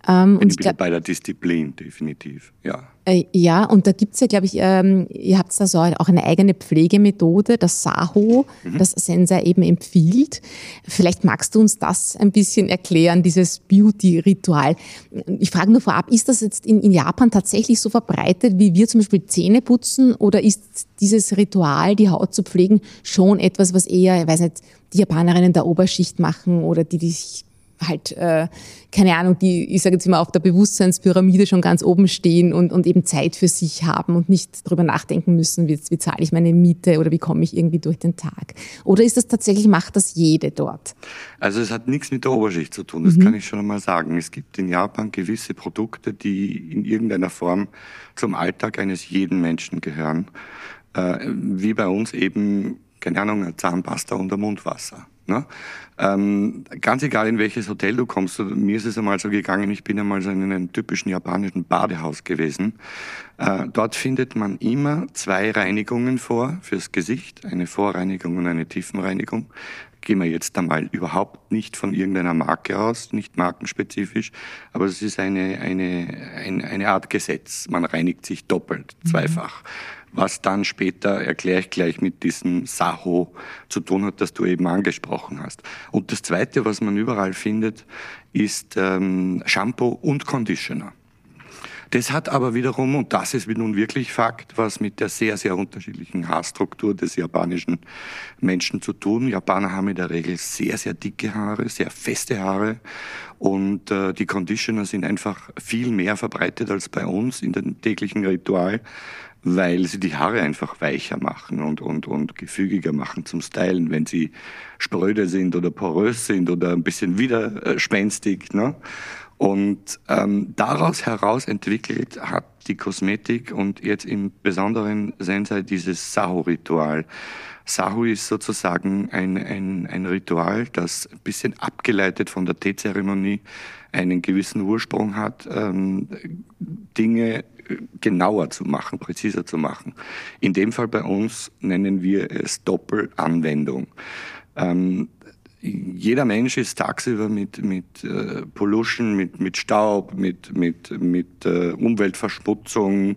Ähm, und ich bin bei der Disziplin, definitiv, ja. Äh, ja, und da gibt's ja, glaube ich, ähm, ihr habt da so auch eine eigene Pflegemethode, das Saho, mhm. das Sensei eben empfiehlt. Vielleicht magst du uns das ein bisschen erklären, dieses Beauty-Ritual. Ich frage nur vorab, ist das jetzt in, in Japan tatsächlich so verbreitet, wie wir zum Beispiel Zähne putzen, oder ist dieses Ritual, die Haut zu pflegen, schon etwas, was eher, ich weiß nicht, die Japanerinnen der Oberschicht machen oder die, die sich halt, äh, keine Ahnung, die, ich sage jetzt immer, auf der Bewusstseinspyramide schon ganz oben stehen und, und eben Zeit für sich haben und nicht drüber nachdenken müssen, wie, wie zahle ich meine Miete oder wie komme ich irgendwie durch den Tag. Oder ist das tatsächlich, macht das jede dort? Also es hat nichts mit der Oberschicht zu tun, das mhm. kann ich schon einmal sagen. Es gibt in Japan gewisse Produkte, die in irgendeiner Form zum Alltag eines jeden Menschen gehören. Äh, wie bei uns eben, keine Ahnung, Zahnpasta und Mundwasser. Ne? Ähm, ganz egal, in welches Hotel du kommst, mir ist es einmal so gegangen, ich bin einmal so in einem typischen japanischen Badehaus gewesen. Äh, dort findet man immer zwei Reinigungen vor fürs Gesicht, eine Vorreinigung und eine Tiefenreinigung. Gehen wir jetzt einmal überhaupt nicht von irgendeiner Marke aus, nicht markenspezifisch, aber es ist eine, eine, eine, eine Art Gesetz. Man reinigt sich doppelt, mhm. zweifach. Mhm was dann später, erkläre ich gleich, mit diesem Saho zu tun hat, das du eben angesprochen hast. Und das Zweite, was man überall findet, ist ähm, Shampoo und Conditioner. Das hat aber wiederum, und das ist nun wirklich Fakt, was mit der sehr, sehr unterschiedlichen Haarstruktur des japanischen Menschen zu tun. Japaner haben in der Regel sehr, sehr dicke Haare, sehr feste Haare und äh, die Conditioner sind einfach viel mehr verbreitet als bei uns in dem täglichen Ritual weil sie die Haare einfach weicher machen und, und, und gefügiger machen zum Stylen, wenn sie spröde sind oder porös sind oder ein bisschen widerspenstig. Ne? Und ähm, daraus heraus entwickelt hat die Kosmetik und jetzt im besonderen Sensei dieses Sahu-Ritual. Sahu ist sozusagen ein, ein, ein Ritual, das ein bisschen abgeleitet von der Teezeremonie einen gewissen Ursprung hat, ähm, Dinge genauer zu machen, präziser zu machen. In dem Fall bei uns nennen wir es Doppelanwendung. Ähm, jeder Mensch ist tagsüber mit, mit äh, Pollution, mit, mit Staub, mit, mit, mit äh, Umweltverschmutzung,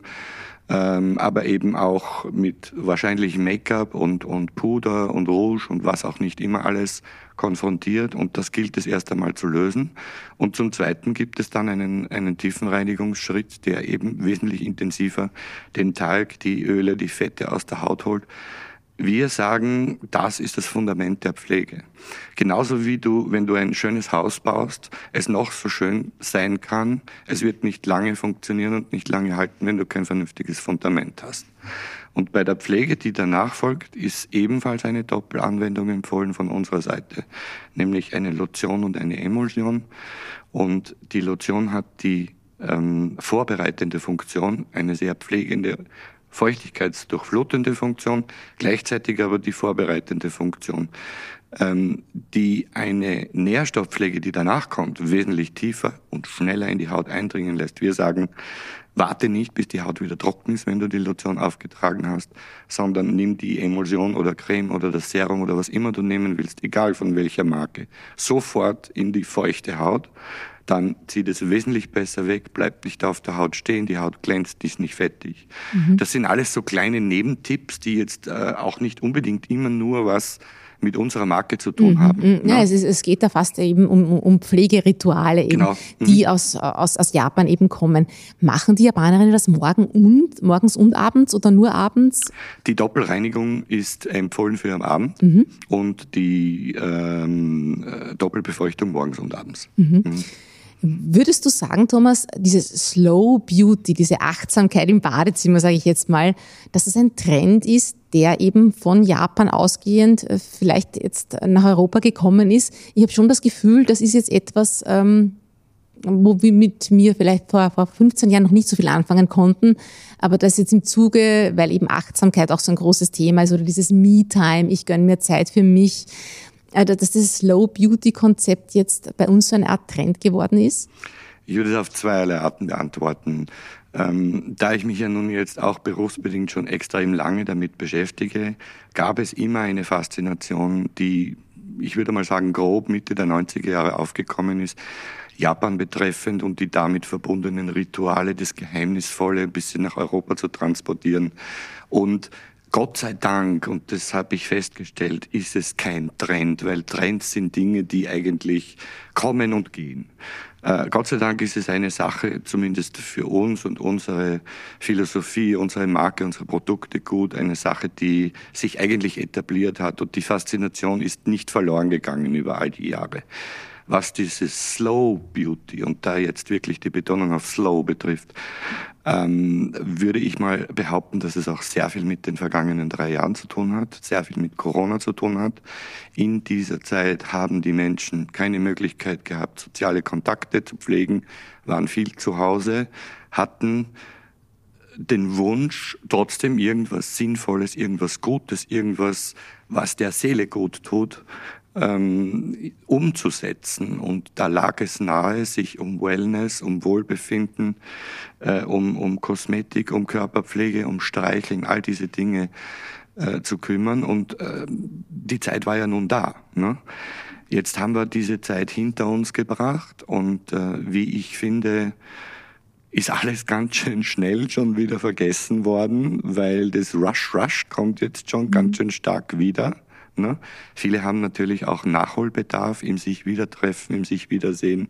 ähm, aber eben auch mit wahrscheinlich Make-up und, und Puder und Rouge und was auch nicht immer alles konfrontiert und das gilt es erst einmal zu lösen. Und zum Zweiten gibt es dann einen, einen Tiefenreinigungsschritt, der eben wesentlich intensiver den Talg, die Öle, die Fette aus der Haut holt. Wir sagen, das ist das Fundament der Pflege. Genauso wie du, wenn du ein schönes Haus baust, es noch so schön sein kann, es wird nicht lange funktionieren und nicht lange halten, wenn du kein vernünftiges Fundament hast. Und bei der Pflege, die danach folgt, ist ebenfalls eine Doppelanwendung empfohlen von unserer Seite, nämlich eine Lotion und eine Emulsion. Und die Lotion hat die ähm, vorbereitende Funktion, eine sehr pflegende feuchtigkeitsdurchflutende Funktion, gleichzeitig aber die vorbereitende Funktion, ähm, die eine Nährstoffpflege, die danach kommt, wesentlich tiefer und schneller in die Haut eindringen lässt. Wir sagen, warte nicht, bis die Haut wieder trocken ist, wenn du die Lotion aufgetragen hast, sondern nimm die Emulsion oder Creme oder das Serum oder was immer du nehmen willst, egal von welcher Marke, sofort in die feuchte Haut dann zieht es wesentlich besser weg, bleibt nicht auf der Haut stehen, die Haut glänzt, ist nicht fettig. Mhm. Das sind alles so kleine Nebentipps, die jetzt äh, auch nicht unbedingt immer nur was mit unserer Marke zu tun mhm. haben. Mhm. Ja, ja es, ist, es, geht da fast eben um, um Pflegerituale, eben, genau. mhm. die aus, aus, aus Japan eben kommen. Machen die Japanerinnen das morgen und, morgens und abends oder nur abends? Die Doppelreinigung ist empfohlen für am Abend mhm. und die ähm, äh, Doppelbefeuchtung morgens und abends. Würdest du sagen, Thomas, diese Slow Beauty, diese Achtsamkeit im Badezimmer, sage ich jetzt mal, dass es ein Trend ist, der eben von Japan ausgehend äh, vielleicht jetzt nach Europa gekommen ist? Ich habe schon das Gefühl, das ist jetzt etwas, ähm, wo wir mit mir vielleicht vor, vor 15 Jahren noch nicht so viel anfangen konnten, aber das jetzt im Zuge, weil eben Achtsamkeit auch so ein großes Thema ist oder dieses Me-Time, ich gönne mir Zeit für mich, äh, dass das Slow Beauty Konzept jetzt bei uns so eine Art Trend geworden ist? Ich würde es auf zweierlei Arten beantworten. Ähm, da ich mich ja nun jetzt auch berufsbedingt schon extrem lange damit beschäftige, gab es immer eine Faszination, die, ich würde mal sagen, grob Mitte der 90er Jahre aufgekommen ist, Japan betreffend und die damit verbundenen Rituale, das Geheimnisvolle ein bisschen nach Europa zu transportieren. Und Gott sei Dank, und das habe ich festgestellt, ist es kein Trend, weil Trends sind Dinge, die eigentlich kommen und gehen. Äh, Gott sei Dank ist es eine Sache, zumindest für uns und unsere Philosophie, unsere Marke, unsere Produkte gut, eine Sache, die sich eigentlich etabliert hat und die Faszination ist nicht verloren gegangen über all die Jahre was dieses Slow Beauty und da jetzt wirklich die Betonung auf Slow betrifft, ähm, würde ich mal behaupten, dass es auch sehr viel mit den vergangenen drei Jahren zu tun hat, sehr viel mit Corona zu tun hat. In dieser Zeit haben die Menschen keine Möglichkeit gehabt, soziale Kontakte zu pflegen, waren viel zu Hause, hatten den Wunsch, trotzdem irgendwas Sinnvolles, irgendwas Gutes, irgendwas, was der Seele gut tut, ähm, umzusetzen. Und da lag es nahe, sich um Wellness, um Wohlbefinden, äh, um, um Kosmetik, um Körperpflege, um Streicheln, all diese Dinge äh, zu kümmern. Und äh, die Zeit war ja nun da. Ne? Jetzt haben wir diese Zeit hinter uns gebracht und äh, wie ich finde, ist alles ganz schön schnell schon wieder vergessen worden, weil das Rush Rush kommt jetzt schon ganz mhm. schön stark wieder. Ne? Viele haben natürlich auch Nachholbedarf im sich wiedertreffen, im sich wiedersehen.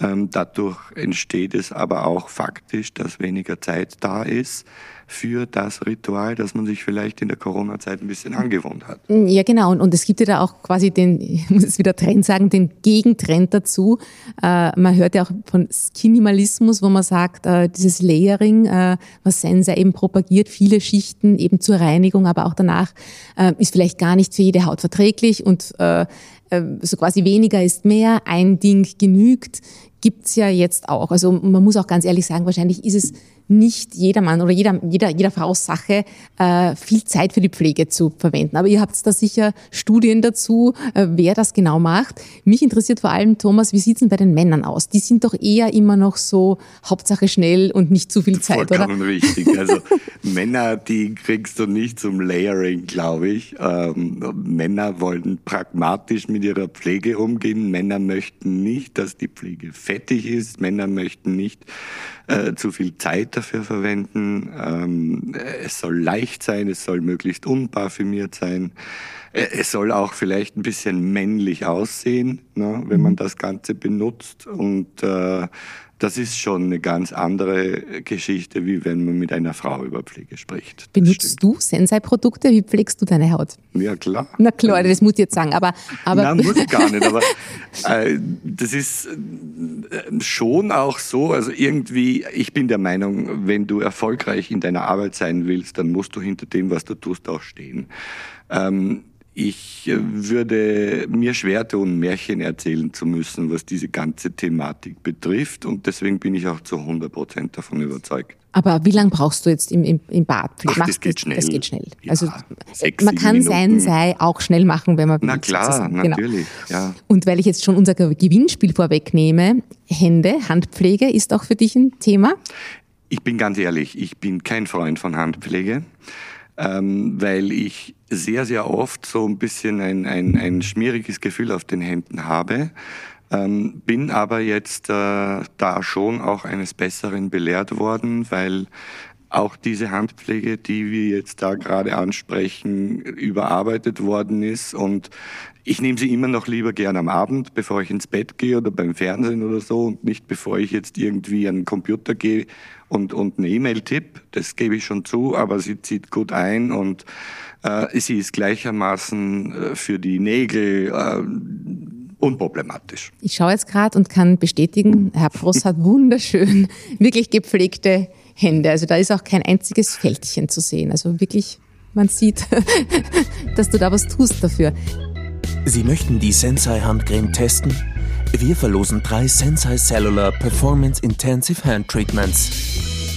Ähm, dadurch entsteht es aber auch faktisch, dass weniger Zeit da ist für das Ritual, das man sich vielleicht in der Corona-Zeit ein bisschen angewohnt hat. Ja, genau. Und, und es gibt ja da auch quasi den, ich muss es wieder Trend sagen, den Gegentrend dazu. Äh, man hört ja auch von Skinimalismus, wo man sagt, äh, dieses Layering, äh, was Sensor eben propagiert, viele Schichten eben zur Reinigung, aber auch danach, äh, ist vielleicht gar nicht für jede Haut verträglich und äh, äh, so quasi weniger ist mehr, ein Ding genügt, gibt's ja jetzt auch. Also man muss auch ganz ehrlich sagen, wahrscheinlich ist es nicht jedermann oder jeder, jeder, jeder Frau Sache, äh, viel Zeit für die Pflege zu verwenden. Aber ihr habt da sicher Studien dazu, äh, wer das genau macht. Mich interessiert vor allem, Thomas, wie sieht's denn bei den Männern aus? Die sind doch eher immer noch so Hauptsache schnell und nicht zu viel Zeit, Vollkommen oder? richtig. Also Männer, die kriegst du nicht zum Layering, glaube ich. Ähm, Männer wollen pragmatisch mit ihrer Pflege umgehen. Männer möchten nicht, dass die Pflege fettig ist. Männer möchten nicht äh, zu viel Zeit dafür verwenden. Ähm, es soll leicht sein, es soll möglichst unparfümiert sein. Äh, es soll auch vielleicht ein bisschen männlich aussehen, ne, wenn man mhm. das Ganze benutzt. Und äh, das ist schon eine ganz andere Geschichte, wie wenn man mit einer Frau über Pflege spricht. Benutzt du Sensei-Produkte? Wie pflegst du deine Haut? Ja, klar. Na klar, das muss ich jetzt sagen, aber... aber Nein, muss ich gar nicht, aber äh, das ist äh, schon auch so, also irgendwie, ich bin der Meinung, wenn du erfolgreich in deiner Arbeit sein willst, dann musst du hinter dem, was du tust, auch stehen. Ähm, ich äh, würde mir schwer tun, Märchen erzählen zu müssen, was diese ganze Thematik betrifft. Und deswegen bin ich auch zu 100 Prozent davon überzeugt. Aber wie lange brauchst du jetzt im, im, im Bad? Ach, das geht schnell. Das geht schnell. Ja, also sechs, man kann sein Sei auch schnell machen, wenn man will. Na klar, genau. natürlich. Ja. Und weil ich jetzt schon unser Gewinnspiel vorwegnehme, Hände, Handpflege ist auch für dich ein Thema? Ich bin ganz ehrlich, ich bin kein Freund von Handpflege ähm, weil ich sehr, sehr oft so ein bisschen ein, ein, ein schmieriges Gefühl auf den Händen habe. Ähm, bin aber jetzt äh, da schon auch eines Besseren belehrt worden, weil auch diese Handpflege, die wir jetzt da gerade ansprechen, überarbeitet worden ist. Und ich nehme sie immer noch lieber gern am Abend, bevor ich ins Bett gehe oder beim Fernsehen oder so und nicht bevor ich jetzt irgendwie an den Computer gehe und, und eine E-Mail tippe. Das gebe ich schon zu, aber sie zieht gut ein und äh, sie ist gleichermaßen äh, für die Nägel äh, unproblematisch. Ich schaue jetzt gerade und kann bestätigen, Herr Pross hat wunderschön, wirklich gepflegte Hände. Also da ist auch kein einziges Fältchen zu sehen. Also wirklich, man sieht, dass du da was tust dafür. Sie möchten die Sensei Handcreme testen? Wir verlosen drei Sensei Cellular Performance Intensive Hand Treatments.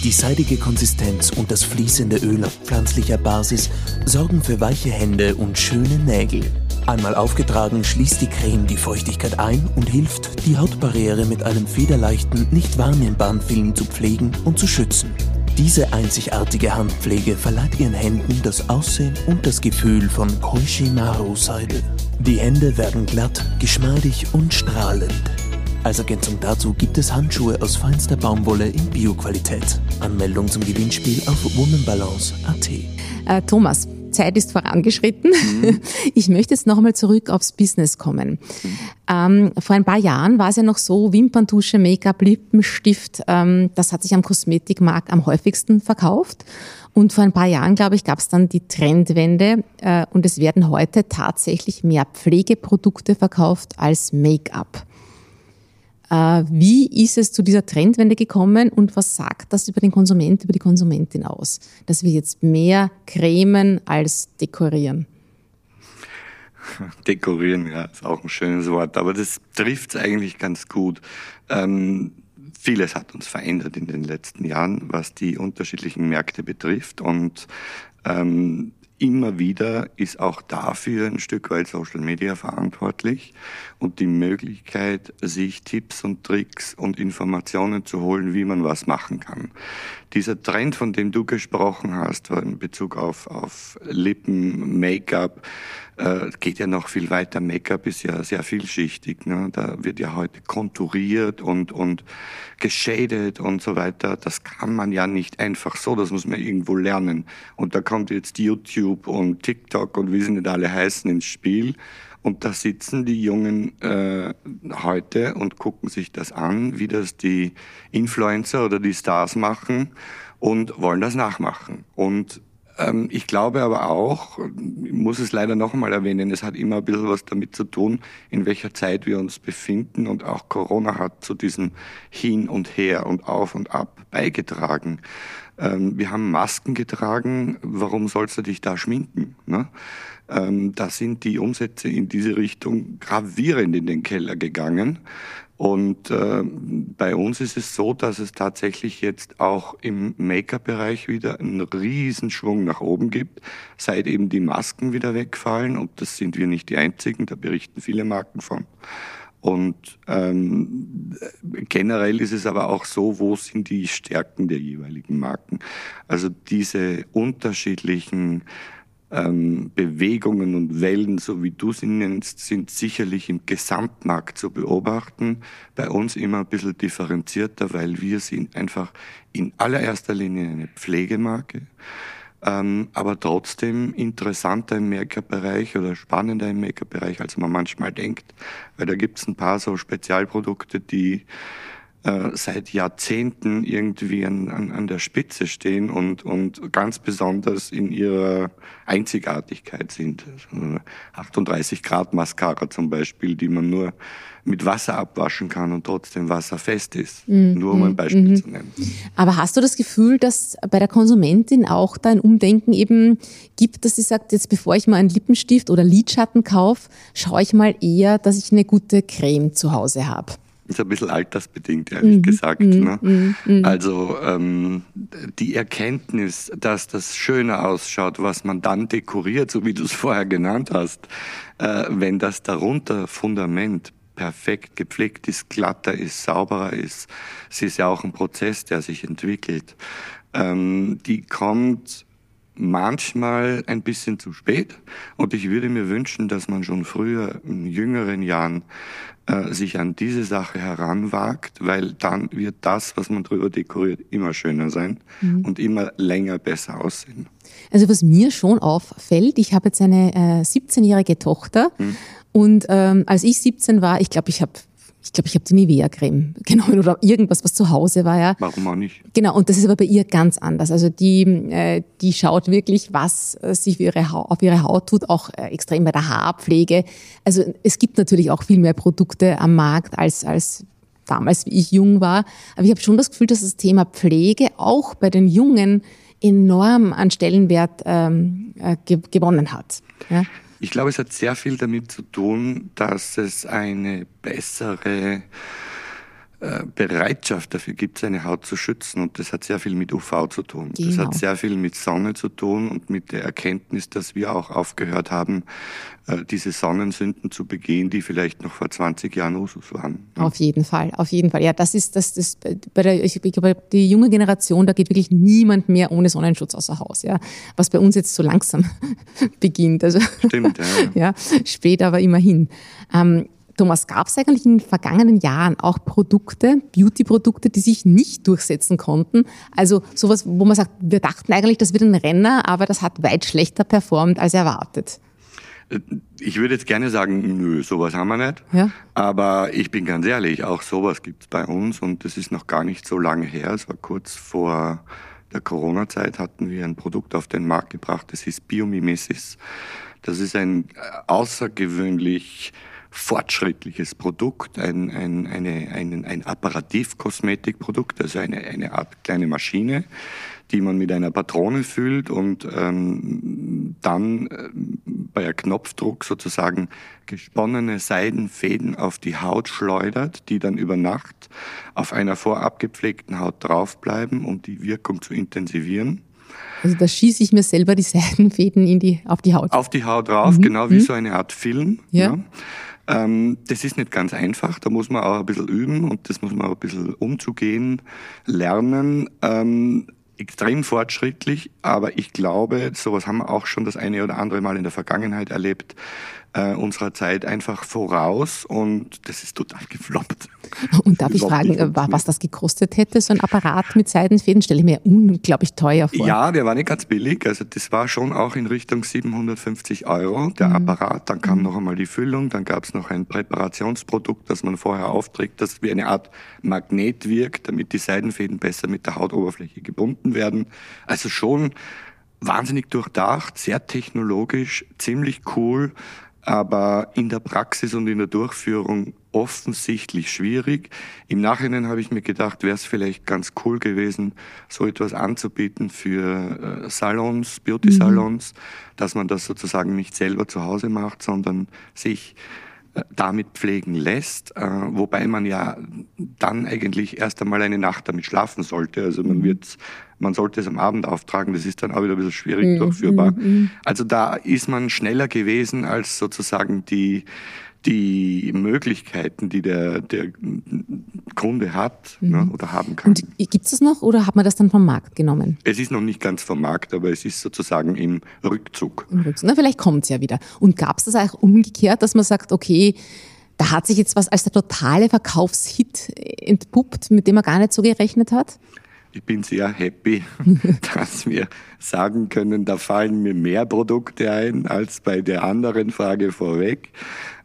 Die seidige Konsistenz und das fließende Öl auf pflanzlicher Basis sorgen für weiche Hände und schöne Nägel. Einmal aufgetragen schließt die Creme die Feuchtigkeit ein und hilft, die Hautbarriere mit einem federleichten, nicht wahrnehmbaren Film zu pflegen und zu schützen. Diese einzigartige Handpflege verleiht ihren Händen das Aussehen und das Gefühl von Koishimaru-Seide. Die Hände werden glatt, geschmeidig und strahlend. Als Ergänzung dazu gibt es Handschuhe aus feinster Baumwolle in Bioqualität. Anmeldung zum Gewinnspiel auf womanbalance.at. Äh, Thomas, Zeit ist vorangeschritten. Mhm. Ich möchte jetzt noch einmal zurück aufs Business kommen. Mhm. Ähm, vor ein paar Jahren war es ja noch so, Wimperntusche, Make-up, Lippenstift, ähm, das hat sich am Kosmetikmarkt am häufigsten verkauft. Und vor ein paar Jahren, glaube ich, gab es dann die Trendwende äh, und es werden heute tatsächlich mehr Pflegeprodukte verkauft als Make-up. Äh, wie ist es zu dieser Trendwende gekommen und was sagt das über den Konsument, über die Konsumentin aus, dass wir jetzt mehr cremen als dekorieren? Dekorieren, ja, ist auch ein schönes Wort, aber das trifft es eigentlich ganz gut. Ähm, vieles hat uns verändert in den letzten Jahren, was die unterschiedlichen Märkte betrifft und ähm, immer wieder ist auch dafür ein Stück weit Social Media verantwortlich und die Möglichkeit, sich Tipps und Tricks und Informationen zu holen, wie man was machen kann. Dieser Trend, von dem du gesprochen hast, in Bezug auf, auf Lippen, Make-up, äh, geht ja noch viel weiter. Make-up ist ja sehr vielschichtig. Ne? Da wird ja heute konturiert und, und geschadet und so weiter. Das kann man ja nicht einfach so, das muss man irgendwo lernen. Und da kommt jetzt YouTube und TikTok und wie sie nicht alle heißen ins Spiel. Und da sitzen die Jungen äh, heute und gucken sich das an, wie das die Influencer oder die Stars machen und wollen das nachmachen. Und ähm, ich glaube aber auch, ich muss es leider noch einmal erwähnen, es hat immer ein bisschen was damit zu tun, in welcher Zeit wir uns befinden und auch Corona hat zu diesem Hin und Her und Auf und Ab beigetragen. Ähm, wir haben Masken getragen, warum sollst du dich da schminken? Ne? Ähm, da sind die Umsätze in diese Richtung gravierend in den Keller gegangen. Und äh, bei uns ist es so, dass es tatsächlich jetzt auch im Make-up-Bereich wieder einen Riesenschwung nach oben gibt, seit eben die Masken wieder wegfallen. Und das sind wir nicht die Einzigen, da berichten viele Marken von. Und ähm, generell ist es aber auch so, wo sind die Stärken der jeweiligen Marken? Also diese unterschiedlichen ähm, Bewegungen und Wellen, so wie du sie nennst, sind sicherlich im Gesamtmarkt zu beobachten. Bei uns immer ein bisschen differenzierter, weil wir sind einfach in allererster Linie eine Pflegemarke, ähm, aber trotzdem interessanter im Make-up-Bereich oder spannender im Make-up-Bereich, als man manchmal denkt. Weil da gibt es ein paar so Spezialprodukte, die äh, seit Jahrzehnten irgendwie an, an, an der Spitze stehen und, und ganz besonders in ihrer Einzigartigkeit sind. 38 Grad Mascara zum Beispiel, die man nur mit Wasser abwaschen kann und trotzdem wasserfest ist. Mm, Nur um ein Beispiel mm, zu nennen. Aber hast du das Gefühl, dass bei der Konsumentin auch da ein Umdenken eben gibt, dass sie sagt, jetzt bevor ich mal einen Lippenstift oder Lidschatten kaufe, schaue ich mal eher, dass ich eine gute Creme zu Hause habe? Ist ein bisschen altersbedingt, ehrlich mhm. gesagt. Mhm. Ne? Mhm. mhm. Also ähm, die Erkenntnis, dass das schöner ausschaut, was man dann dekoriert, so wie du es vorher genannt hast, äh, wenn das darunter Fundament perfekt gepflegt ist, glatter ist, sauberer ist, es ist ja auch ein Prozess, der sich entwickelt, ähm, die kommt manchmal ein bisschen zu spät. Und ich würde mir wünschen, dass man schon früher in jüngeren Jahren äh, sich an diese Sache heranwagt, weil dann wird das, was man drüber dekoriert, immer schöner sein mhm. und immer länger besser aussehen. Also was mir schon auffällt, ich habe jetzt eine äh, 17-jährige Tochter mhm. und ähm, als ich 17 war, ich glaube, ich habe ich glaube, ich habe die Nivea-Creme genommen oder irgendwas, was zu Hause war. Ja. Warum auch nicht? Genau, und das ist aber bei ihr ganz anders. Also die, äh, die schaut wirklich, was äh, sich für ihre auf ihre Haut tut, auch äh, extrem bei der Haarpflege. Also es gibt natürlich auch viel mehr Produkte am Markt als, als damals, wie ich jung war. Aber ich habe schon das Gefühl, dass das Thema Pflege auch bei den Jungen enorm an Stellenwert ähm, äh, ge gewonnen hat. Ja? Ich glaube, es hat sehr viel damit zu tun, dass es eine bessere Bereitschaft dafür gibt, seine Haut zu schützen. Und das hat sehr viel mit UV zu tun. Genau. Das hat sehr viel mit Sonne zu tun und mit der Erkenntnis, dass wir auch aufgehört haben, äh, diese Sonnensünden zu begehen, die vielleicht noch vor 20 Jahren Usus waren. Auf jeden Fall, auf jeden Fall. Ja, das ist das, das bei der, ich glaube, die junge Generation, da geht wirklich niemand mehr ohne Sonnenschutz außer Haus, ja. Was bei uns jetzt so langsam beginnt. Also, Stimmt, ja. ja. Spät, aber immerhin. Ähm, Thomas, gab es eigentlich in den vergangenen Jahren auch Produkte, Beauty-Produkte, die sich nicht durchsetzen konnten? Also sowas, wo man sagt, wir dachten eigentlich, das wird ein Renner, aber das hat weit schlechter performt als erwartet. Ich würde jetzt gerne sagen, nö, sowas haben wir nicht. Ja? Aber ich bin ganz ehrlich, auch sowas gibt es bei uns und das ist noch gar nicht so lange her. Es war kurz vor der Corona-Zeit hatten wir ein Produkt auf den Markt gebracht, das hieß Biomimesis. Das ist ein außergewöhnlich fortschrittliches Produkt, ein, ein, eine, ein, ein Apparativkosmetikprodukt, also eine, eine Art kleine Maschine, die man mit einer Patrone füllt und ähm, dann äh, bei einem Knopfdruck sozusagen gesponnene Seidenfäden auf die Haut schleudert, die dann über Nacht auf einer vorab gepflegten Haut draufbleiben, um die Wirkung zu intensivieren. Also da schieße ich mir selber die Seidenfäden in die, auf die Haut. Auf die Haut drauf, mhm. genau wie mhm. so eine Art Film. Ja. ja. Ähm, das ist nicht ganz einfach, da muss man auch ein bisschen üben und das muss man auch ein bisschen umzugehen, lernen. Ähm, extrem fortschrittlich, aber ich glaube, sowas haben wir auch schon das eine oder andere Mal in der Vergangenheit erlebt, äh, unserer Zeit einfach voraus und das ist total gefloppt. Und darf ich fragen, äh, was das gekostet hätte, so ein Apparat mit Seidenfäden? Stelle ich mir unglaublich teuer vor. Ja, der war nicht ganz billig. Also das war schon auch in Richtung 750 Euro, der mhm. Apparat. Dann kam mhm. noch einmal die Füllung, dann gab es noch ein Präparationsprodukt, das man vorher aufträgt, das wie eine Art Magnet wirkt, damit die Seidenfäden besser mit der Hautoberfläche gebunden werden. Also schon wahnsinnig durchdacht, sehr technologisch, ziemlich cool aber in der Praxis und in der Durchführung offensichtlich schwierig. Im Nachhinein habe ich mir gedacht, wäre es vielleicht ganz cool gewesen, so etwas anzubieten für äh, Salons, Beauty-Salons, mhm. dass man das sozusagen nicht selber zu Hause macht, sondern sich damit pflegen lässt, äh, wobei man ja dann eigentlich erst einmal eine Nacht damit schlafen sollte. Also man mhm. wird, man sollte es am Abend auftragen, das ist dann auch wieder ein bisschen schwierig mhm. durchführbar. Mhm. Also da ist man schneller gewesen als sozusagen die die Möglichkeiten, die der, der Kunde hat mhm. ne, oder haben kann. Und gibt es das noch oder hat man das dann vom Markt genommen? Es ist noch nicht ganz vom Markt, aber es ist sozusagen im Rückzug. Im Rückzug. Na, vielleicht kommt es ja wieder. Und gab es das auch umgekehrt, dass man sagt, okay, da hat sich jetzt was als der totale Verkaufshit entpuppt, mit dem man gar nicht so gerechnet hat? Ich bin sehr happy, dass wir sagen können, da fallen mir mehr Produkte ein als bei der anderen Frage vorweg.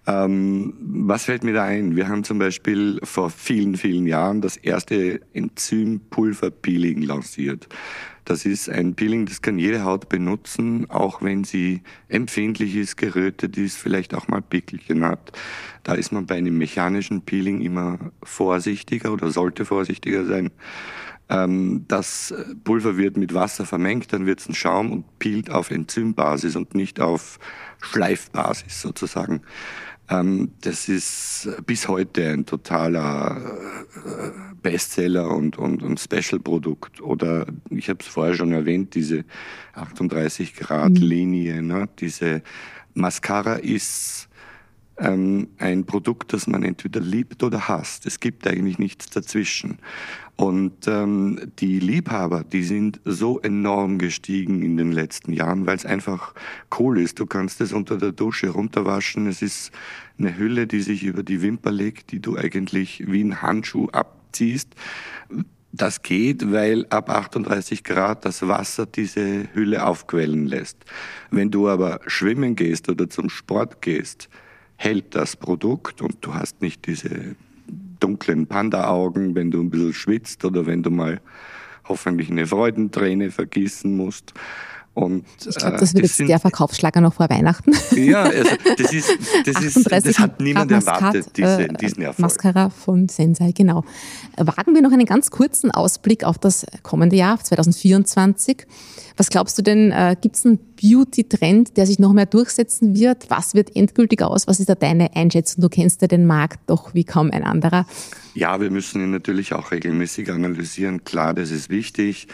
Ähm, was fällt mir da ein? Wir haben zum Beispiel vor vielen, vielen Jahren das erste Enzympulver-Peeling lanciert. Das ist ein Peeling, das kann jede Haut benutzen, auch wenn sie empfindlich ist, gerötet ist, vielleicht auch mal Pickelchen hat. Da ist man bei einem mechanischen Peeling immer vorsichtiger oder sollte vorsichtiger sein. Ähm, das Pulver wird mit Wasser vermengt, dann wird es ein Schaum und peelt auf Enzymbasis und nicht auf Schleifbasis sozusagen. Ähm, das ist bis heute ein totaler äh, Bestseller und, und, und Special-Produkt. Oder ich habe es vorher schon erwähnt, diese 38-Grad-Linie. Mhm. Ne? Diese Mascara ist ähm, ein Produkt, das man entweder liebt oder hasst. Es gibt eigentlich nichts dazwischen. Und ähm, die Liebhaber, die sind so enorm gestiegen in den letzten Jahren, weil es einfach cool ist. Du kannst es unter der Dusche runterwaschen. Es ist eine Hülle, die sich über die Wimper legt, die du eigentlich wie ein Handschuh abziehst. Das geht, weil ab 38 Grad das Wasser diese Hülle aufquellen lässt. Wenn du aber schwimmen gehst oder zum Sport gehst, hält das Produkt und du hast nicht diese dunklen Panda-Augen, wenn du ein bisschen schwitzt oder wenn du mal hoffentlich eine Freudenträne vergießen musst. Und, ich glaube, das wird das jetzt der Verkaufsschlager noch vor Weihnachten. Ja, also das, ist, das, ist, das hat niemand erwartet, diese, äh, diesen Erfolg. Mascara von Sensei, genau. Wagen wir noch einen ganz kurzen Ausblick auf das kommende Jahr, 2024. Was glaubst du denn, äh, gibt es einen Beauty-Trend, der sich noch mehr durchsetzen wird? Was wird endgültig aus? Was ist da deine Einschätzung? Du kennst ja den Markt doch wie kaum ein anderer. Ja, wir müssen ihn natürlich auch regelmäßig analysieren. Klar, das ist wichtig.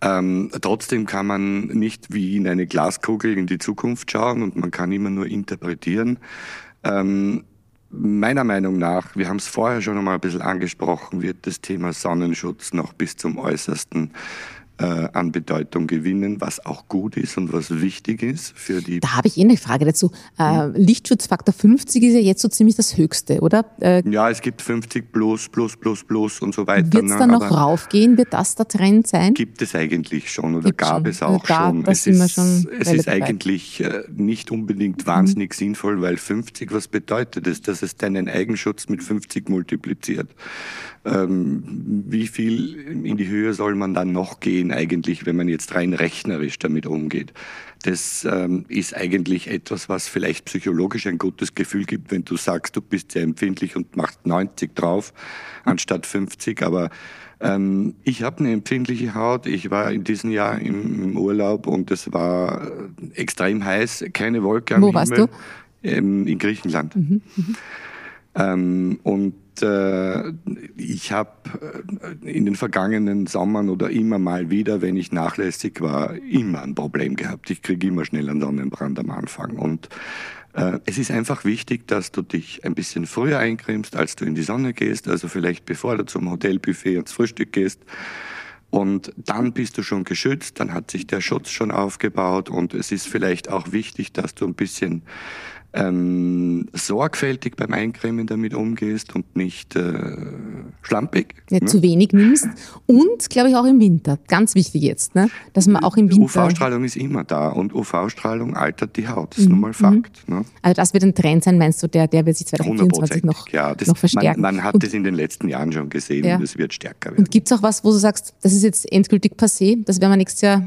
Ähm, trotzdem kann man nicht wie in eine Glaskugel in die Zukunft schauen und man kann immer nur interpretieren. Ähm, meiner Meinung nach, wir haben es vorher schon einmal ein bisschen angesprochen, wird das Thema Sonnenschutz noch bis zum Äußersten äh, an Bedeutung gewinnen, was auch gut ist und was wichtig ist für die. Da habe ich eh eine Frage dazu. Äh, hm. Lichtschutzfaktor 50 ist ja jetzt so ziemlich das Höchste, oder? Äh, ja, es gibt 50 plus, plus, plus, plus und so weiter. Wird es ne? da noch raufgehen? Wird das der Trend sein? Gibt es eigentlich schon oder gibt gab schon. es auch da, schon. Es ist, schon es ist eigentlich äh, nicht unbedingt wahnsinnig mhm. sinnvoll, weil 50, was bedeutet es? Dass es deinen Eigenschutz mit 50 multipliziert. Ähm, wie viel in die Höhe soll man dann noch gehen eigentlich, wenn man jetzt rein rechnerisch damit umgeht? Das ähm, ist eigentlich etwas, was vielleicht psychologisch ein gutes Gefühl gibt, wenn du sagst, du bist sehr empfindlich und machst 90 drauf anstatt 50. Aber ähm, ich habe eine empfindliche Haut. Ich war in diesem Jahr im, im Urlaub und es war äh, extrem heiß, keine Wolke am Wo Himmel. Wo warst du? Ähm, in Griechenland. Mhm, mhm. Ähm, und äh, ich habe äh, in den vergangenen Sommern oder immer mal wieder, wenn ich nachlässig war, immer ein Problem gehabt. Ich kriege immer schnell einen Sonnenbrand am Anfang. Und äh, es ist einfach wichtig, dass du dich ein bisschen früher eincremst, als du in die Sonne gehst. Also vielleicht bevor du zum Hotelbuffet ins Frühstück gehst. Und dann bist du schon geschützt, dann hat sich der Schutz schon aufgebaut und es ist vielleicht auch wichtig, dass du ein bisschen ähm, sorgfältig beim Eincremen damit umgehst und nicht äh, schlampig. Nicht ne? zu wenig nimmst. Und, glaube ich, auch im Winter. Ganz wichtig jetzt, ne? dass man auch im Winter... UV-Strahlung ist immer da und UV-Strahlung altert die Haut. Das ist mhm. nun mal Fakt. Mhm. Ne? Also das wird ein Trend sein, meinst du, der, der wird sich 2024 noch, ja, das, noch verstärken? Man, man hat es in den letzten Jahren schon gesehen ja. und es wird stärker werden. Und gibt es auch was, wo du sagst, das ist jetzt endgültig passé, das werden wir nächstes Jahr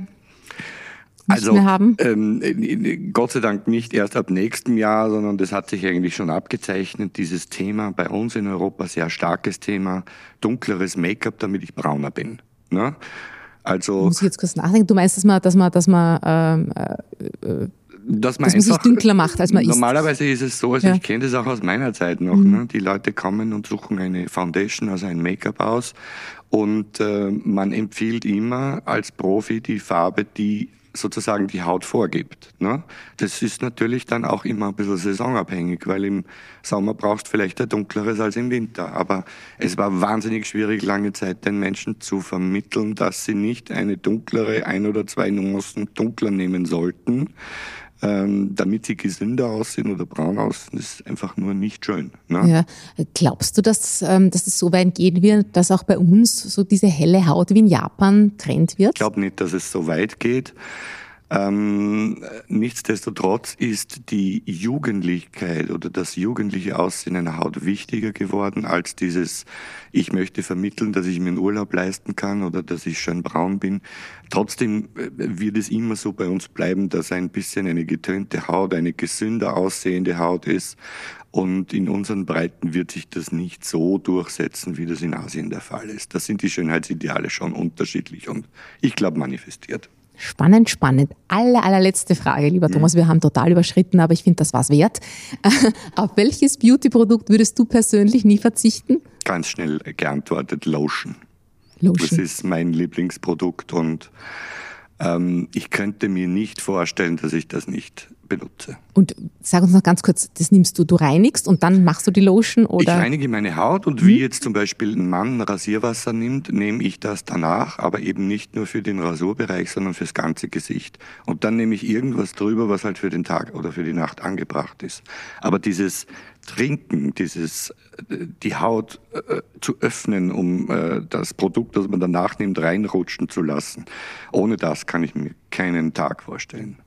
also, mehr haben? Ähm, Gott sei Dank nicht erst ab nächstem Jahr, sondern das hat sich eigentlich schon abgezeichnet. Dieses Thema bei uns in Europa sehr starkes Thema, dunkleres Make-up, damit ich brauner bin. Ne? Also, Muss ich jetzt kurz nachdenken? Du meinst, dass man, dass man, dass man ähm, äh, äh dass man, dass man sich dünkler macht, als man normalerweise ist. Normalerweise ist es so, also ja. ich kenne das auch aus meiner Zeit noch. Mhm. Ne? Die Leute kommen und suchen eine Foundation, also ein Make-up aus. Und äh, man empfiehlt immer als Profi die Farbe, die sozusagen die Haut vorgibt. Ne? Das ist natürlich dann auch immer ein bisschen saisonabhängig, weil im Sommer brauchst du vielleicht ein dunkleres als im Winter. Aber es war wahnsinnig schwierig, lange Zeit den Menschen zu vermitteln, dass sie nicht eine dunklere, ein oder zwei Nuancen dunkler nehmen sollten, ähm, damit sie gesünder aussehen oder braun aussehen, ist einfach nur nicht schön. Ne? Ja. Glaubst du, dass, ähm, dass es so weit gehen wird, dass auch bei uns so diese helle Haut wie in Japan Trend wird? Ich glaube nicht, dass es so weit geht. Ähm, nichtsdestotrotz ist die Jugendlichkeit oder das jugendliche Aussehen einer Haut wichtiger geworden als dieses, ich möchte vermitteln, dass ich mir einen Urlaub leisten kann oder dass ich schön braun bin. Trotzdem äh, wird es immer so bei uns bleiben, dass ein bisschen eine getönte Haut, eine gesünder aussehende Haut ist. Und in unseren Breiten wird sich das nicht so durchsetzen, wie das in Asien der Fall ist. Da sind die Schönheitsideale schon unterschiedlich und ich glaube manifestiert. Spannend, spannend. Aller, allerletzte Frage, lieber mhm. Thomas. Wir haben total überschritten, aber ich finde, das war's wert. Auf welches Beauty-Produkt würdest du persönlich nie verzichten? Ganz schnell geantwortet, Lotion. Lotion. Das ist mein Lieblingsprodukt und ähm, ich könnte mir nicht vorstellen, dass ich das nicht benutze. Und sag uns noch ganz kurz, das nimmst du, du reinigst und dann machst du die Lotion oder? Ich reinige meine Haut und wie hm? jetzt zum Beispiel ein Mann Rasierwasser nimmt, nehme ich das danach, aber eben nicht nur für den Rasurbereich, sondern fürs ganze Gesicht. Und dann nehme ich irgendwas drüber, was halt für den Tag oder für die Nacht angebracht ist. Aber dieses Trinken, dieses die Haut äh, zu öffnen, um äh, das Produkt, das man danach nimmt, reinrutschen zu lassen. Ohne das kann ich mir keinen Tag vorstellen.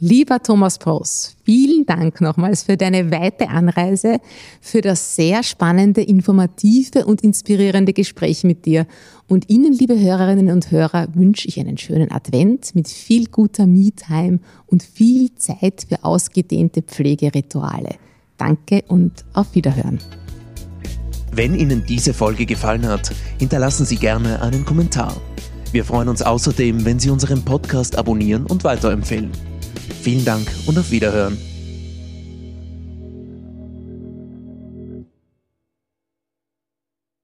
Lieber Thomas Pross, vielen Dank nochmals für deine weite Anreise, für das sehr spannende, informative und inspirierende Gespräch mit dir. Und Ihnen, liebe Hörerinnen und Hörer, wünsche ich einen schönen Advent mit viel guter Me-Time und viel Zeit für ausgedehnte Pflegerituale. Danke und auf Wiederhören. Wenn Ihnen diese Folge gefallen hat, hinterlassen Sie gerne einen Kommentar. Wir freuen uns außerdem, wenn Sie unseren Podcast abonnieren und weiterempfehlen. Vielen Dank und auf Wiederhören.